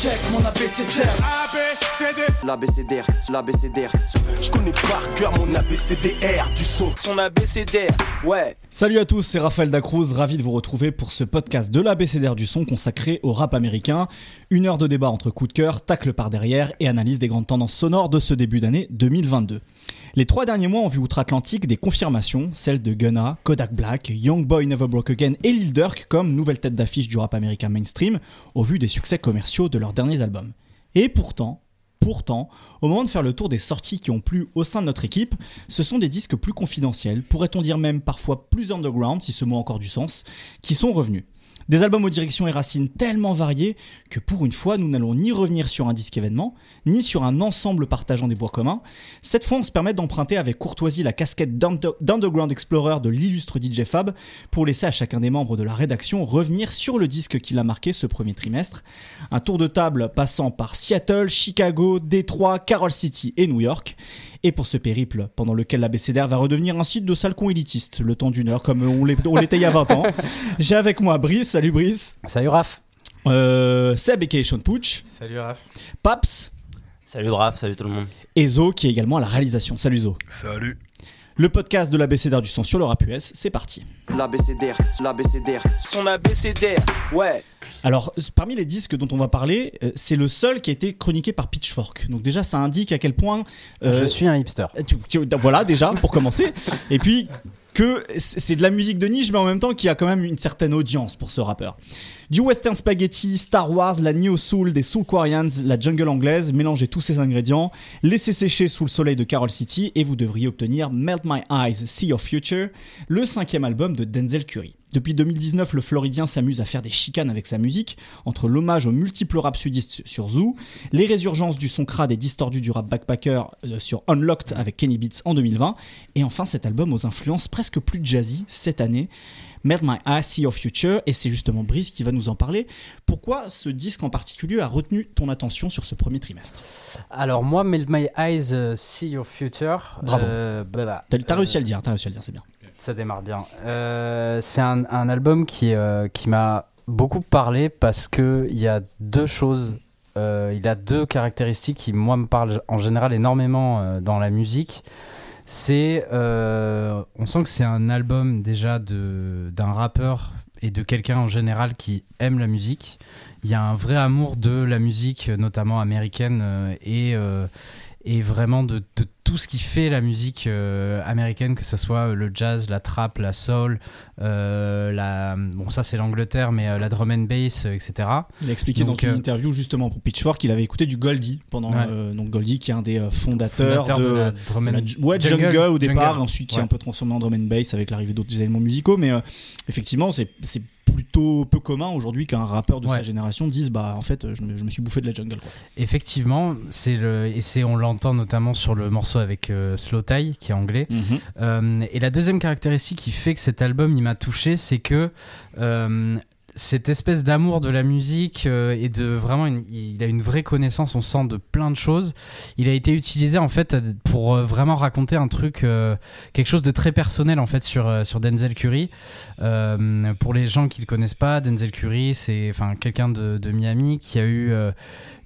check mon abécédaire. L'abécédaire, l'abécédaire. Je connais par cœur mon abécédaire du son. Son abécédaire, ouais. Salut à tous, c'est Raphaël Dacruz, ravi de vous retrouver pour ce podcast de l'abécédaire du son consacré au rap américain. Une heure de débat entre coup de cœur, tacle par derrière et analyse des grandes tendances sonores de ce début d'année 2022. Les trois derniers mois ont vu outre-Atlantique des confirmations, celles de Gunna, Kodak Black, Young Boy Never Broke Again et Lil Durk comme nouvelle tête d'affiche du rap américain mainstream au vu des succès commerciaux de leurs derniers albums. Et pourtant, Pourtant, au moment de faire le tour des sorties qui ont plu au sein de notre équipe, ce sont des disques plus confidentiels, pourrait-on dire même parfois plus underground, si ce mot a encore du sens, qui sont revenus. Des albums aux directions et racines tellement variées que pour une fois, nous n'allons ni revenir sur un disque événement, ni sur un ensemble partageant des bois communs. Cette fois, on se permet d'emprunter avec courtoisie la casquette d'Underground Explorer de l'illustre DJ Fab pour laisser à chacun des membres de la rédaction revenir sur le disque qui l'a marqué ce premier trimestre. Un tour de table passant par Seattle, Chicago, Détroit, Carol City et New York. Et pour ce périple, pendant lequel l'ABCDR va redevenir un site de salcon élitiste, le temps d'une heure, comme on l'était il y a 20 ans, j'ai avec moi Brice. Salut Brice. Salut Raph. Euh, Seb et Sean Pooch. Salut Raph. Paps. Salut Raph, salut tout le monde. Et Zo qui est également à la réalisation. Salut Zo. Salut. Le podcast de l'ABCDR du son sur le rap US, c'est parti. L'abécédaire, l'abécédaire. Son abécédaire, ouais. Alors, parmi les disques dont on va parler, euh, c'est le seul qui a été chroniqué par Pitchfork. Donc déjà, ça indique à quel point... euh, Je suis un hipster. tu- tu- voilà, déjà, pour commencer. Et puis que c'est de la musique de niche, mais en même temps qui a quand même une certaine audience pour ce rappeur. Du western spaghetti, Star Wars, la neo soul des Soul Quarians, la jungle anglaise, mélangez tous ces ingrédients, laissez sécher sous le soleil de Carol City et vous devriez obtenir Melt My Eyes, See Your Future, le cinquième album de Denzel Curry. Depuis 2019, le Floridien s'amuse à faire des chicanes avec sa musique, entre l'hommage aux multiples rap sudistes sur Zoo, les résurgences du son crade et distordu du rap backpacker euh, sur Unlocked avec Kenny Beats en 2020, et enfin cet album aux influences presque plus jazzy cette année, Melt My Eyes, See Your Future, et c'est justement Brice qui va nous en parler. Pourquoi ce disque en particulier a retenu ton attention sur ce premier trimestre? Alors moi, Melt My Eyes, euh, See Your Future. Bravo. euh, bah, bah, T'as t'as réussi à le dire, t'as réussi à le dire, c'est bien. Ça démarre bien. Euh, c'est un, album qui, euh, qui m'a beaucoup parlé parce que il y a deux choses. euh, il a deux caractéristiques qui, moi, me parlent en général énormément euh, dans la musique. C'est, on sent que c'est un album déjà d'un rappeur et de quelqu'un en général qui aime la musique. Il y a un vrai amour de la musique, notamment américaine, et, et vraiment de, de tout ce qui fait la musique euh, américaine, que ce soit le jazz, la trap, la soul, euh, la, bon ça c'est l'Angleterre, mais euh, la drum and bass, euh, etc. Il a expliqué Donc, dans une euh, interview justement pour Pitchfork qu'il avait écouté du Goldie pendant Ouais. euh, donc Goldie qui est un des euh, fondateurs, Fondateur de, la drum de and- la ju- ouais, jungle, au départ, Jungle. ensuite qui est un peu transformé en drum and bass avec l'arrivée d'autres éléments musicaux, mais euh, effectivement c'est plutôt peu commun aujourd'hui qu'un rappeur de sa génération dise bah en fait je me, je me suis bouffé de la jungle. quoi. Effectivement, c'est le et c'est on l'entend notamment sur le morceau avec euh, Slow Tie qui est anglais. Euh, et la deuxième caractéristique qui fait que cet album il m'a touché, c'est que euh, cette espèce d'amour de la musique euh, et de vraiment une- il a une vraie connaissance on sent de plein de choses. Il a été utilisé en fait pour euh, vraiment raconter un truc euh, quelque chose de très personnel en fait sur sur Denzel Curry. Pour les gens qui le connaissent pas Denzel Curry c'est enfin quelqu'un de, de Miami qui a eu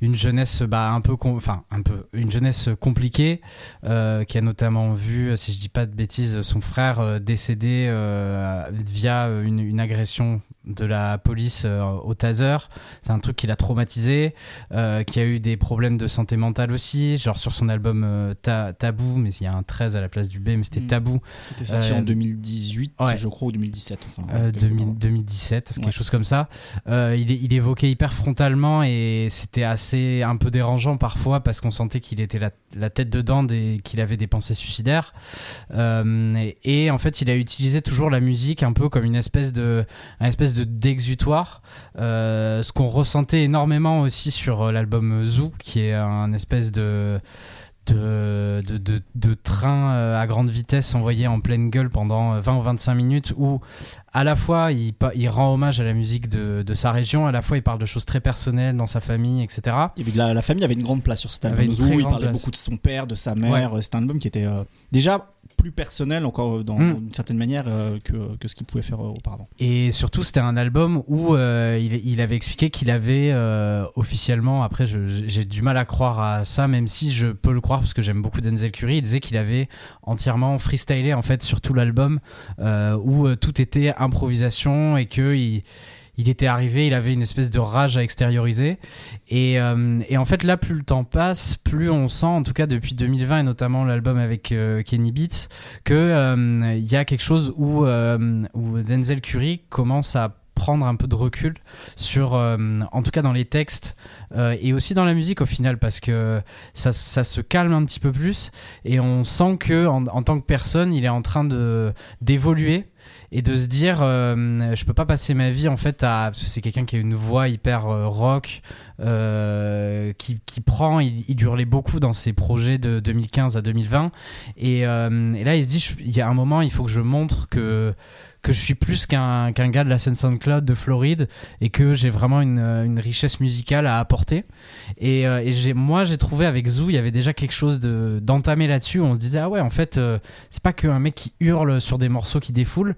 une jeunesse bah, un peu enfin un peu une jeunesse compliquée qui a notamment vu si je dis pas de bêtises son frère décédé via une agression de la police euh, au taser c'est un truc qui l'a traumatisé euh, qui a eu des problèmes de santé mentale aussi genre sur son album euh, Ta- Tabou mais il y a un 13 à la place du B mais c'était Mm. Tabou C'était sorti Euh, en 2018 ouais. je crois ou 2017. Enfin, euh, quelque 2000 part. 2017, c'est Ouais. quelque chose comme ça. Euh, il, évoquait hyper frontalement et c'était assez un peu dérangeant parfois parce qu'on sentait qu'il était la, la tête dedans et qu'il avait des pensées suicidaires. Euh, et, et en fait, il a utilisé toujours la musique un peu comme une espèce de, un espèce de d'exutoire. Euh, ce qu'on ressentait énormément aussi sur euh, l'album Zoo, qui est un espèce de de, de, de, de train euh, à grande vitesse envoyé en pleine gueule pendant 20 ou 25 minutes où à la fois il, rend hommage à la musique de, de sa région, à la fois il parle de choses très personnelles dans sa famille, etc. De la, la famille avait une grande place sur cet album. Zoo, il parlait place. beaucoup de son père, de sa mère. C'était un album qui était euh, déjà plus personnel encore dans Mm. d'une certaine manière euh, que, que ce qu'il pouvait faire euh, auparavant. Et surtout, c'était un album où euh, il, il avait expliqué qu'il avait euh, officiellement, après j'ai du mal à croire à ça, même si je peux le croire parce que j'aime beaucoup Denzel Curry, il disait qu'il avait entièrement freestylé en fait sur tout l'album, euh, où euh, tout était improvisation et que il, il était arrivé, il avait une espèce de rage à extérioriser. Et, euh, et en fait, là, plus le temps passe, plus on sent, en tout cas depuis 2020 et notamment l'album avec euh, Kenny Beats, que euh, y a quelque chose où, Denzel Curry commence à prendre un peu de recul sur, en tout cas dans les textes et aussi dans la musique au final, parce que ça, ça se calme un petit peu plus et on sent que en, en tant que personne, il est en train de d'évoluer et de se dire euh, je peux pas passer ma vie en fait à parce que c'est quelqu'un qui a une voix hyper euh, rock euh, qui, prend il, il hurlait beaucoup dans ses projets de 2015 à 2020 et, euh, et là il se dit il y a un moment il faut que je montre que que je suis plus qu'un qu'un gars de la scène SoundCloud de Floride et que j'ai vraiment une, une richesse musicale à apporter. Et, euh, et moi j'ai trouvé avec Zoo il y avait déjà quelque chose de d'entamé là-dessus. On se disait ah ouais en fait euh, c'est pas qu'un mec qui hurle sur des morceaux qui défoulent.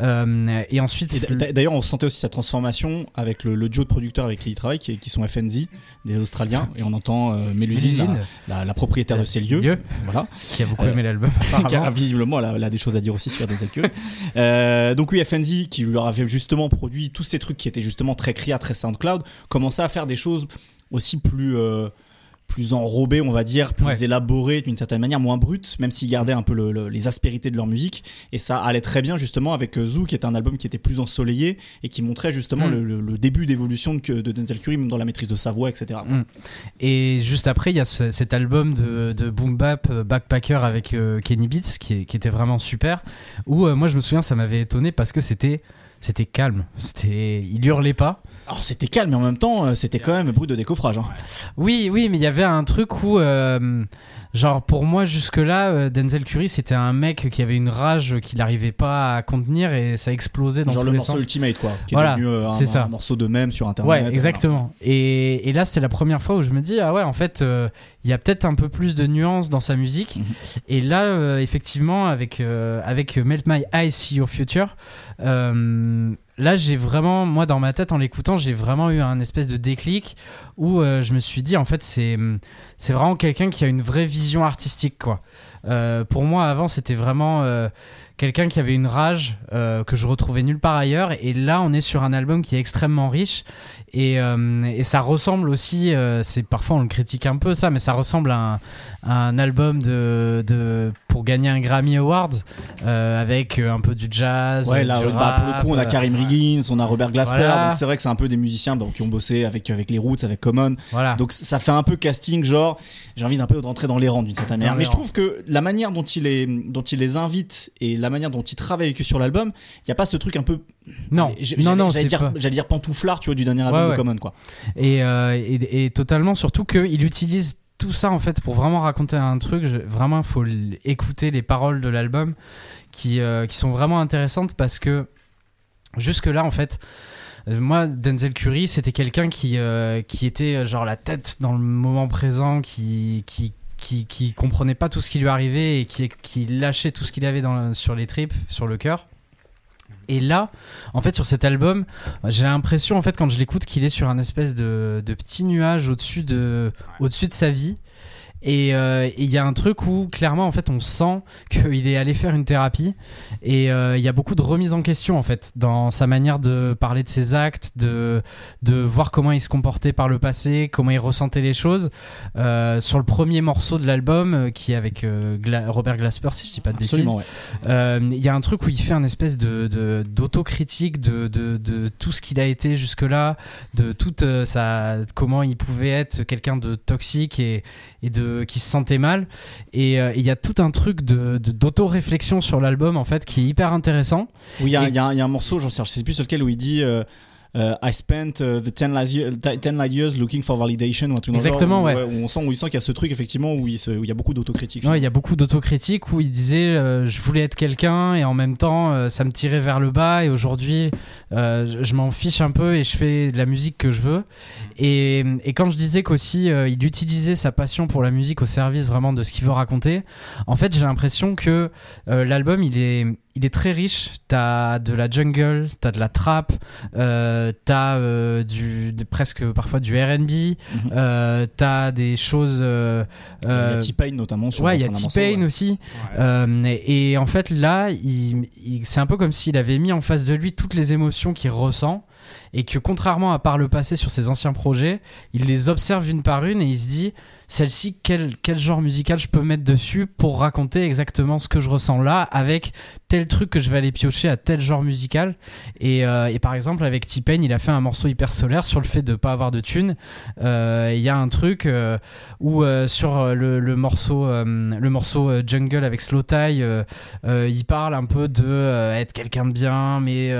Euh, et ensuite D'ailleurs, on sentait aussi sa transformation avec le, le duo de producteurs avec qui il travaille, qui, qui sont FNZ, des Australiens, et on entend euh, Mélusine, la, la- la propriétaire de ces lieux, Lieu, voilà, qui a beaucoup Euh, aimé l'album qui a visiblement elle a, elle a des choses à dire aussi sur des Curry. euh, donc oui, FNZ qui leur avait justement produit tous ces trucs qui étaient justement très Cria, très SoundCloud, commençait à faire des choses aussi plus euh, plus enrobées, on va dire, plus Ouais. élaborées d'une certaine manière, moins brutes, même s'ils gardaient un peu le- le- les aspérités de leur musique. Et ça allait très bien justement avec euh, Zoo, qui était un album qui était plus ensoleillé et qui montrait justement Mm. le, début d'évolution de, de Denzel Curry, même dans la maîtrise de sa voix, etc. Mm. Et juste après, il y a ce- cet album de, de Boom Bap euh, Backpacker avec euh, Kenny Beats qui, est- qui était vraiment super. Où euh, moi, je me souviens, ça m'avait étonné parce que c'était c'était calme. C'était, il hurlait pas. Alors c'était calme, mais en même temps, euh, c'était quand même bruit de décoffrage. hein. Oui, oui, mais il y avait un truc où, euh, genre, pour moi, jusque-là, euh, Denzel Curry, c'était un mec qui avait une rage qu'il n'arrivait pas à contenir et ça explosait dans Genre tous le les morceau sens. Ultimate, quoi, qui Voilà, est devenu euh, un, c'est ça. un morceau de même sur Internet. Ouais, exactement. Et, et là, c'était la première fois où je me dis, ah ouais, en fait, euh, il y a peut-être un peu plus de nuances dans sa musique. Mhm. Et là, effectivement, avec, avec Melt My Eyes, See Your Future, euh, là, j'ai vraiment, moi, dans ma tête, en l'écoutant, j'ai vraiment eu un espèce de déclic où euh, je me suis dit, en fait, c'est, vraiment quelqu'un qui a une vraie vision artistique, quoi. Euh, pour moi, avant, c'était vraiment euh, quelqu'un qui avait une rage euh, que je retrouvais nulle part ailleurs. Et là, on est sur un album qui est extrêmement riche. Et, euh, et ça ressemble aussi, euh, c'est parfois on le critique un peu ça, mais ça ressemble à un, un album de, de pour gagner un Grammy Awards euh, avec euh, un peu du jazz. Ouais, là, du bah, pour le coup, on a euh, Karim Riggins, on a Robert Glasper, Voilà. donc c'est vrai que c'est un peu des musiciens bon, qui ont bossé avec, avec les Roots, avec Common. Voilà. Donc ça fait un peu casting, genre, j'ai envie d'un peu de rentrer dans les rangs d'une certaine manière. Mais je trouve que la manière dont il, les, dont il les invite et la manière dont il travaille avec eux sur l'album, il n'y a pas ce truc un peu. non, non, j'allais- non, j'allais dire, pas. j'allais dire pantouflard, tu vois, du dernier album Ouais, de ouais. Common, quoi. Et, euh, et, et totalement, surtout qu'il utilise tout ça en fait pour vraiment raconter un truc. Je- vraiment, faut écouter les paroles de l'album qui, euh, sont vraiment intéressantes parce que jusque-là, en fait. euh, Moi, Denzel Curry, c'était quelqu'un qui, euh, qui était genre la tête dans le moment présent, qui, qui, qui, qui comprenait pas tout ce qui lui arrivait et qui, lâchait tout ce qu'il avait sur les tripes, sur le cœur. Et là, en fait, sur cet album, j'ai l'impression, en fait, quand je l'écoute, qu'il est sur un espèce de, de petit nuage au-dessus de, au-dessus de sa vie. Et euh, il y a un truc où, clairement, en fait, on sent qu'il est allé faire une thérapie. Et euh, il y a beaucoup de remise en question, en fait, dans sa manière de parler de ses actes, de, de voir comment il se comportait par le passé, comment il ressentait les choses. Euh, sur le premier morceau de l'album, euh, qui est avec euh, Gla- Robert Glasper, si je dis pas de bêtises. Ouais. Euh, Il y a un truc où il fait un espèce de de- d'autocritique de, de, de tout ce qu'il a été jusque-là, de toute euh, sa comment il pouvait être quelqu'un de toxique et, et de qui se sentait mal. Et euh, il y a tout un truc de d'auto-réflexion sur l'album en fait qui est hyper intéressant. Oui, il y, a- Et- y un- il y a un morceau, j'en sais, je sais plus sur lequel, où il dit. Euh, euh, I spent uh, the 10 light, year- 10 light years looking for validation ou Exactement, genre, où, ouais. où on sent où il sent qu'il y a ce truc effectivement où il, se- où il y a beaucoup d'autocritique. Ouais, il y a beaucoup d'autocritique où il disait euh, je voulais être quelqu'un et en même temps euh, ça me tirait vers le bas et aujourd'hui euh, je- m'en fiche un peu et je fais de la musique que je veux. Et, et quand je disais qu'aussi euh, il utilisait sa passion pour la musique au service vraiment de ce qu'il veut raconter, en fait j'ai l'impression que euh, l'album il est il est très riche. T'as de la jungle, t'as de la trap, euh, t'as euh, du de- presque parfois du R&B, Mhm. euh, t'as des choses. euh, Il y a T-Pain notamment sur ouais, il y a T-Pain ouais. aussi. Euh, et, et en fait, là, il, il- c'est un peu comme s'il avait mis en face de lui toutes les émotions qu'il ressent. Et que contrairement à par le passé sur ses anciens projets, il les observe une par une et il se dit celle-ci, quel, quel genre musical je peux mettre dessus pour raconter exactement ce que je ressens là avec tel truc que je vais aller piocher à tel genre musical? Et, euh, et par exemple, avec T-Pain, il a fait un morceau hyper solaire sur le fait de pas avoir de thunes. Euh, Il y a un truc euh, où sur le, le morceau, le morceau Jungle avec Slow Tie, il parle un peu de être quelqu'un de bien, mais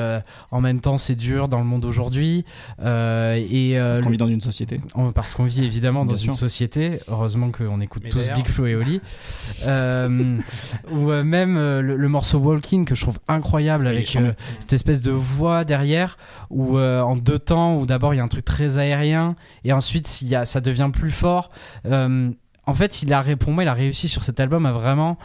en même temps c'est dur dans le monde aujourd'hui. Et Parce qu'on vit dans une société. parce qu'on vit évidemment dans Bien une sûr. société. Heureusement qu'on écoute Mais tous Big Flo et Oli. Euh, ou euh, même euh, le, le morceau Walking que je trouve incroyable avec cette espèce de voix derrière où en deux temps où d'abord il y a un truc très aérien et ensuite il y a, ça devient plus fort. En fait, il a, pour moi, il a réussi sur cet album à vraiment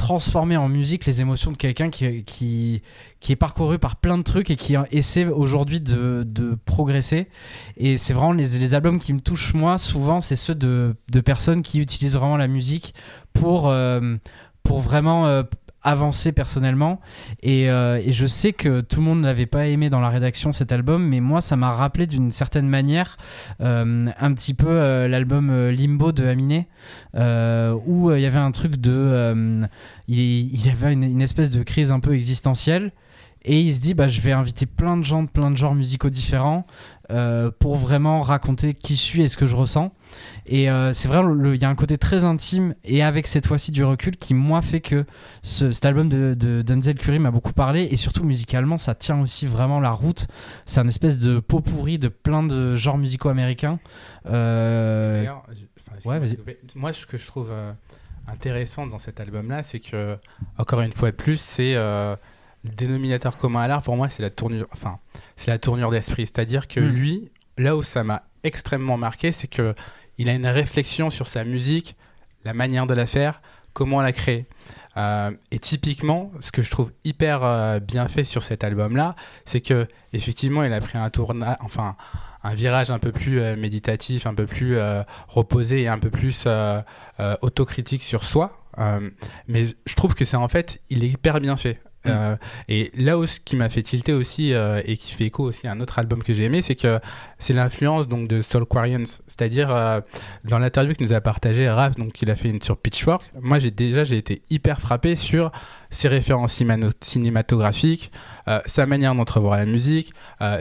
transformer en musique les émotions de quelqu'un qui, est parcouru par plein de trucs et qui essaie aujourd'hui de, progresser. Et c'est vraiment les, albums qui me touchent, moi, souvent, c'est ceux de, personnes qui utilisent vraiment la musique pour, euh, vraiment euh, avancer personnellement. Et, euh, et je sais que tout le monde n'avait pas aimé dans la rédaction cet album, mais moi, ça m'a rappelé d'une certaine manière euh, un petit peu euh, l'album Limbo de Aminé, où il y avait un truc de. il, il avait une espèce de crise un peu existentielle. Et il se dit, bah, je vais inviter plein de gens de plein de genres musicaux différents euh, pour vraiment raconter qui je suis et ce que je ressens. Et euh, c'est vrai, il y a un côté très intime et avec cette fois-ci du recul qui, moi, fait que ce, cet album de, de Denzel Curry m'a beaucoup parlé et surtout musicalement, ça tient aussi vraiment la route. C'est un espèce de pot pourri de plein de genres musicaux américains. Euh, enfin, plaît. Moi, ce que je trouve euh, intéressant dans cet album-là, c'est que, encore une fois de plus, c'est le dénominateur commun à l'art. Pour moi, c'est la tournure, enfin, c'est la tournure d'esprit. C'est-à-dire que Mm. lui, là où ça m'a extrêmement marqué, c'est que il a une réflexion sur sa musique, la manière de la faire, comment la créer. Euh, et typiquement, ce que je trouve hyper euh, bien fait sur cet album-là, c'est que effectivement, il a pris un tournage, enfin, un virage un peu plus euh, méditatif, un peu plus reposé et un peu plus autocritique sur soi. Mais je trouve que c'est en fait, il est hyper bien fait. Euh, et là où ce qui m'a fait tilter aussi euh, et qui fait écho aussi à un autre album que j'ai aimé, c'est que c'est l'influence donc de Soulquarians, c'est-à-dire euh, dans l'interview que nous a partagé Raph, donc qu'il a fait une sur Pitchfork. Moi, j'ai déjà j'ai été hyper frappé sur ses références cinématographiques, sa manière d'entrevoir la musique,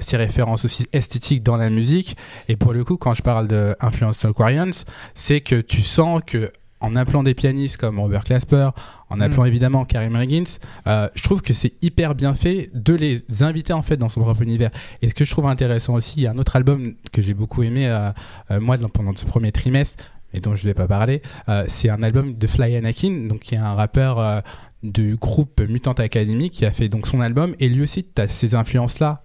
ses références aussi esthétiques dans la musique. Et pour le coup, quand je parle de influence Soulquarians, c'est que tu sens que en appelant des pianistes comme Robert Clasper, en appelant évidemment Karim Higgins, euh, je trouve que c'est hyper bien fait de les inviter en fait dans son propre univers. Et ce que je trouve intéressant aussi, il y a un autre album que j'ai beaucoup aimé euh, euh, moi pendant ce premier trimestre et dont je ne vais pas parler, c'est un album de Fly Anakin, donc qui est un rappeur du groupe Mutant Academy qui a fait donc son album et lui aussi tu as ces influences là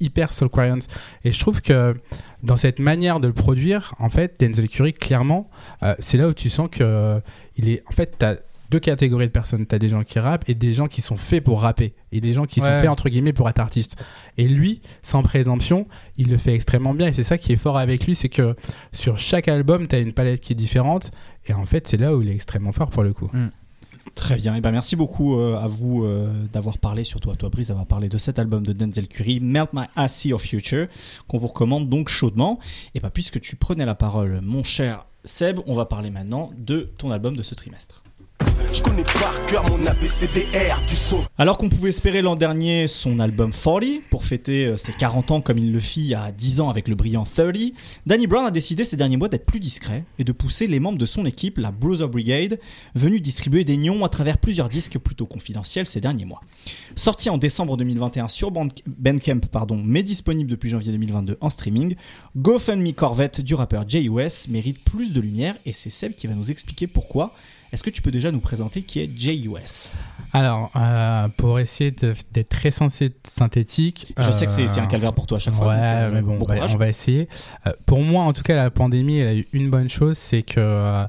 hyper Soulquarians et je trouve que dans cette manière de le produire en fait Denzel Curry clairement euh, c'est là où tu sens que euh, il est en fait tu as deux catégories de personnes. Tu as des gens qui rappent et des gens qui sont faits pour rapper. Et des gens qui sont faits entre guillemets pour être artistes. Et lui sans présomption il le fait extrêmement bien. Et c'est ça qui est fort avec lui c'est que sur chaque album tu as une palette qui est différente. Et en fait c'est là où il est extrêmement fort pour le coup Très bien, et ben merci beaucoup euh, à vous euh, d'avoir parlé, surtout à toi Brice, d'avoir parlé de cet album de Denzel Curry, Melt My Ass See Your Future, qu'on vous recommande donc chaudement. Et ben puisque tu prenais la parole, mon cher Seb, on va parler maintenant de ton album de ce trimestre. Alors qu'on pouvait espérer l'an dernier son album 40 pour fêter euh, ses 40 ans comme il le fit a 10 ans avec le brillant 30, Danny Brown a décidé ces derniers mois d'être plus discret et de pousser les membres de son équipe, la Brother Brigade, venus distribuer des nions à travers plusieurs disques plutôt confidentiels ces derniers mois. Sorti en décembre 2021 sur Band- Bandcamp, pardon, mais disponible depuis janvier 2022 en streaming, GoFundMe Corvette du rappeur J.U.S. mérite plus de lumière et c'est Seb qui va nous expliquer pourquoi. Est-ce que tu peux déjà nous présenter qui est J.U.S. Alors, euh, pour essayer d'être très synthétique. Je sais que c'est euh, c'est un calvaire pour toi à chaque fois. Ouais, donc, euh, mais bon, bon on va- courage. on va essayer. Euh, pour moi, en tout cas, la pandémie, elle a eu une bonne chose, c'est que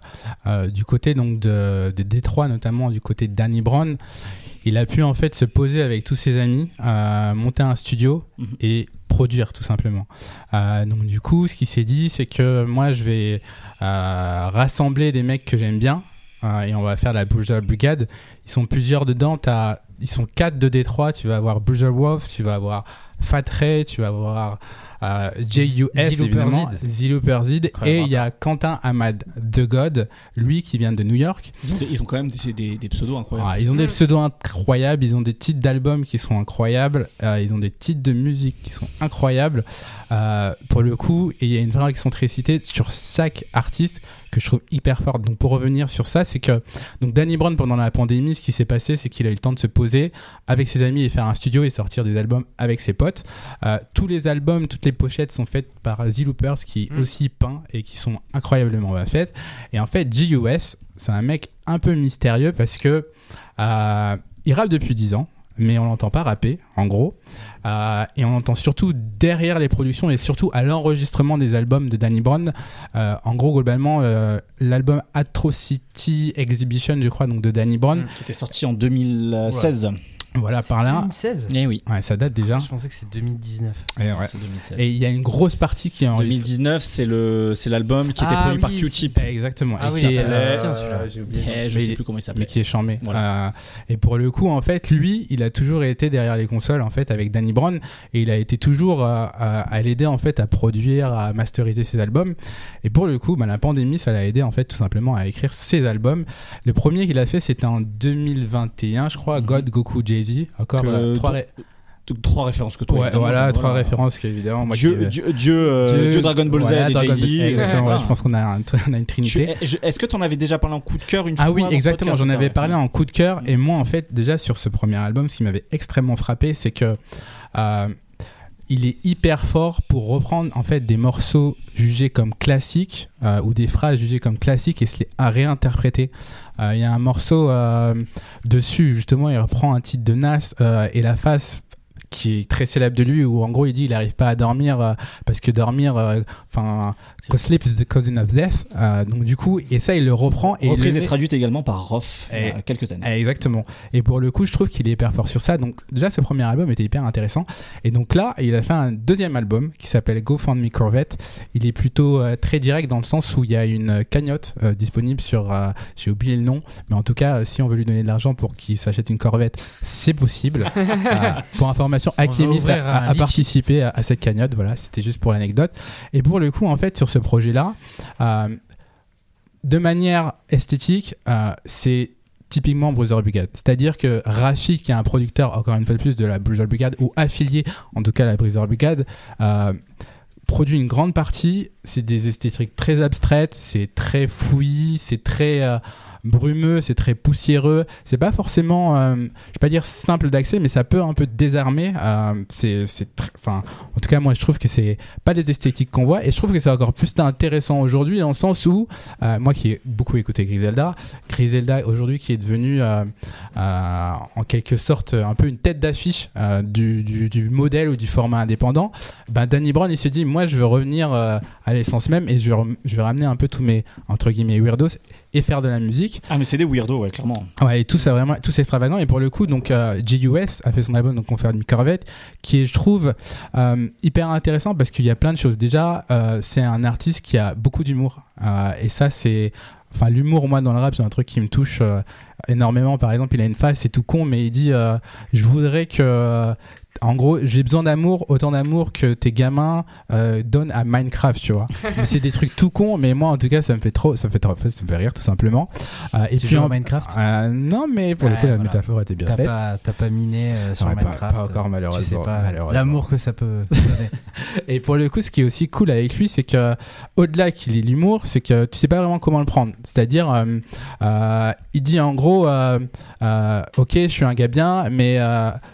du côté donc de, de Détroit, notamment du côté de Danny Brown, il a pu en fait se poser avec tous ses amis, monter un studio Mhm. et produire tout simplement. Euh, donc du coup, ce qu'il s'est dit, c'est que moi, je vais euh, rassembler des mecs que j'aime bien. Euh, et on va faire la Bruiser Brigade. Ils sont plusieurs dedans. T'as- ils sont quatre de Détroit. Tu vas avoir Bruiser Wolf, tu vas avoir Fat Ray, tu vas avoir euh, JUS évidemment, Zid. Ziluper Zid, Incroyable et il y a Quentin Ahmad The God, lui qui vient de New York. Ils ont, des- ils ont quand même des, des- des pseudos incroyables. Ah, ils ont des pseudos incroyables, ils ont des titres d'albums qui sont incroyables, euh, ils ont des titres de musique qui sont incroyables. Euh, pour le coup, et il y a une vraie excentricité sur chaque artiste que je trouve hyper forte. Donc pour revenir sur ça, c'est que donc Danny Brown pendant la pandémie, ce qui s'est passé, c'est qu'il a eu le temps de se poser avec ses amis et faire un studio et sortir des albums avec ses potes. Euh, tous les albums, toutes les pochettes sont faites par Z Loopers qui Mm. aussi peint et qui sont incroyablement bien faites. Et en fait, G.U.S. c'est un mec un peu mystérieux parce que euh, il rappe depuis 10 ans, mais on l'entend pas rapper, en gros. Euh, et on l'entend surtout derrière les productions et surtout à l'enregistrement des albums de Danny Brown. Euh, en gros, globalement, euh, l'album Atrocity Exhibition, je crois, donc de Danny Brown, Mm. Qui était sorti en 2016. Voilà, par là. 2016 Eh oui. Ouais, ça date déjà. Je pensais que c'était 2019. Et, ouais. C'est 2016. Et il y a une grosse partie qui est enregistrée. 2019, c'est le c'est l'album qui était Ah produit par Q-Tip. Exactement. Ah Et oui, qui est, euh, putain, celui-là. j'ai oublié. Eh, je Mais- sais plus comment il mais s'appelait. qui est charmé. Voilà. Euh, et pour le coup, en fait, lui, il a toujours été derrière les consoles, en fait, avec Danny Brown, et il a été toujours euh, à, à l'aider, en fait, à produire, à masteriser ses albums. Et pour le coup, bah, la pandémie, ça l'a aidé, en fait, tout simplement à écrire ses albums. Le premier qu'il a fait, c'était en 2021, je crois, Mhm. God, Goku, Jay-Z. Encore Que- euh, trois, ré- références que toi. ouais, évidemment, voilà, trois voilà. références qu'évidemment, moi Dieu, qui- Dieu, Dieu, euh, Dieu Dragon Ball Z et Dragon Jay-Z. Ball- Exactement, ouais, je pense qu'on a, un- on a une trinité. Est-ce que tu en avais déjà parlé en coup de cœur une Ah fois oui, dans le exactement. J'en avais parlé en coup de cœur. Et moi, en fait, déjà sur ce premier album, ce qui m'avait extrêmement frappé, c'est que euh, il est hyper fort pour reprendre en fait des morceaux jugés comme classiques euh, ou des phrases jugées comme classiques et se les à réinterpréter. Euh, Il y a un morceau euh, dessus justement, il reprend un titre de Nas euh, et la face qui est très célèbre de lui où en gros il dit il n'arrive pas à dormir euh, parce que dormir euh, enfin que sleep is the cousin of death euh, donc du coup et ça il le reprend et il Reprise met- traduite également par Roth il y Et- a quelques années. Exactement. Et pour le coup, je trouve qu'il est hyper fort sur ça. Donc déjà, ce premier album était hyper intéressant. Et donc là, il a fait un deuxième album qui s'appelle Go Find Me Corvette. Il est plutôt euh, très direct dans le sens où il y a une cagnotte euh, disponible sur, euh, j'ai oublié le nom, mais en tout cas, euh, si on veut lui donner de l'argent pour qu'il s'achète une Corvette, c'est possible. Euh, pour information, On va Akemist ouvrir a, a- a participé à, à cette cagnotte. Voilà, c'était juste pour l'anecdote. Et pour le coup, en fait, sur ce projet-là, euh, de manière esthétique, euh, c'est typiquement Brother Brigade. C'est-à-dire que Rafi, qui est un producteur, encore une fois de plus, de la Brother Brigade, ou affilié en tout cas à la Brother Brigade, euh, produit une grande partie. C'est des esthétiques très abstraites, c'est très fouillis, c'est très brumeux, c'est très poussiéreux. C'est pas forcément, euh, je vais pas dire simple d'accès, mais ça peut un peu désarmer. Euh, c'est, enfin, en tout cas, moi, je trouve que c'est pas les esthétiques qu'on voit, et je trouve que c'est encore plus intéressant aujourd'hui dans le sens où, euh, moi qui ai beaucoup écouté Griselda, Griselda aujourd'hui qui est devenu euh, en quelque sorte un peu une tête d'affiche du, modèle ou du format indépendant, ben Danny Brown il s'est dit moi je veux revenir à l'essence même et je vais, je vais ramener un peu tous mes entre guillemets weirdos et faire de la musique. Ah mais c'est des weirdos ouais clairement. Ouais, et tout ça vraiment, tout extravagant. Et pour le coup, donc euh, J.U.S. a fait son album, donc on fait une Corvette, qui est, je trouve, euh, hyper intéressant parce qu'il y a plein de choses. Déjà, euh, c'est un artiste qui a beaucoup d'humour, Euh, et ça, c'est, enfin, l'humour, moi, dans le rap, c'est un truc qui me touche euh, énormément. Par exemple, il a une phase, c'est tout con, mais il dit, euh, je voudrais que en gros, j'ai besoin d'amour, autant d'amour que tes gamins euh, donnent à Minecraft, tu vois. C'est des trucs tout cons, mais moi, en tout cas, ça me fait trop, ça me fait, trop, ça me fait rire, tout simplement. Euh, et Tu puis joues en- Minecraft? Euh, Non, mais pour le coup, la voilà. métaphore était bien T'as faite. pas, t'as pas miné sur Ouais, pas- Minecraft. pas encore, Tu sais malheureusement, pas malheureusement. l'amour que ça peut donner. Et pour le coup, ce qui est aussi cool avec lui, c'est que au-delà qu'il ait l'humour, c'est que tu sais pas vraiment comment le prendre. C'est-à-dire, il dit en gros, ok, je suis un gars bien, mais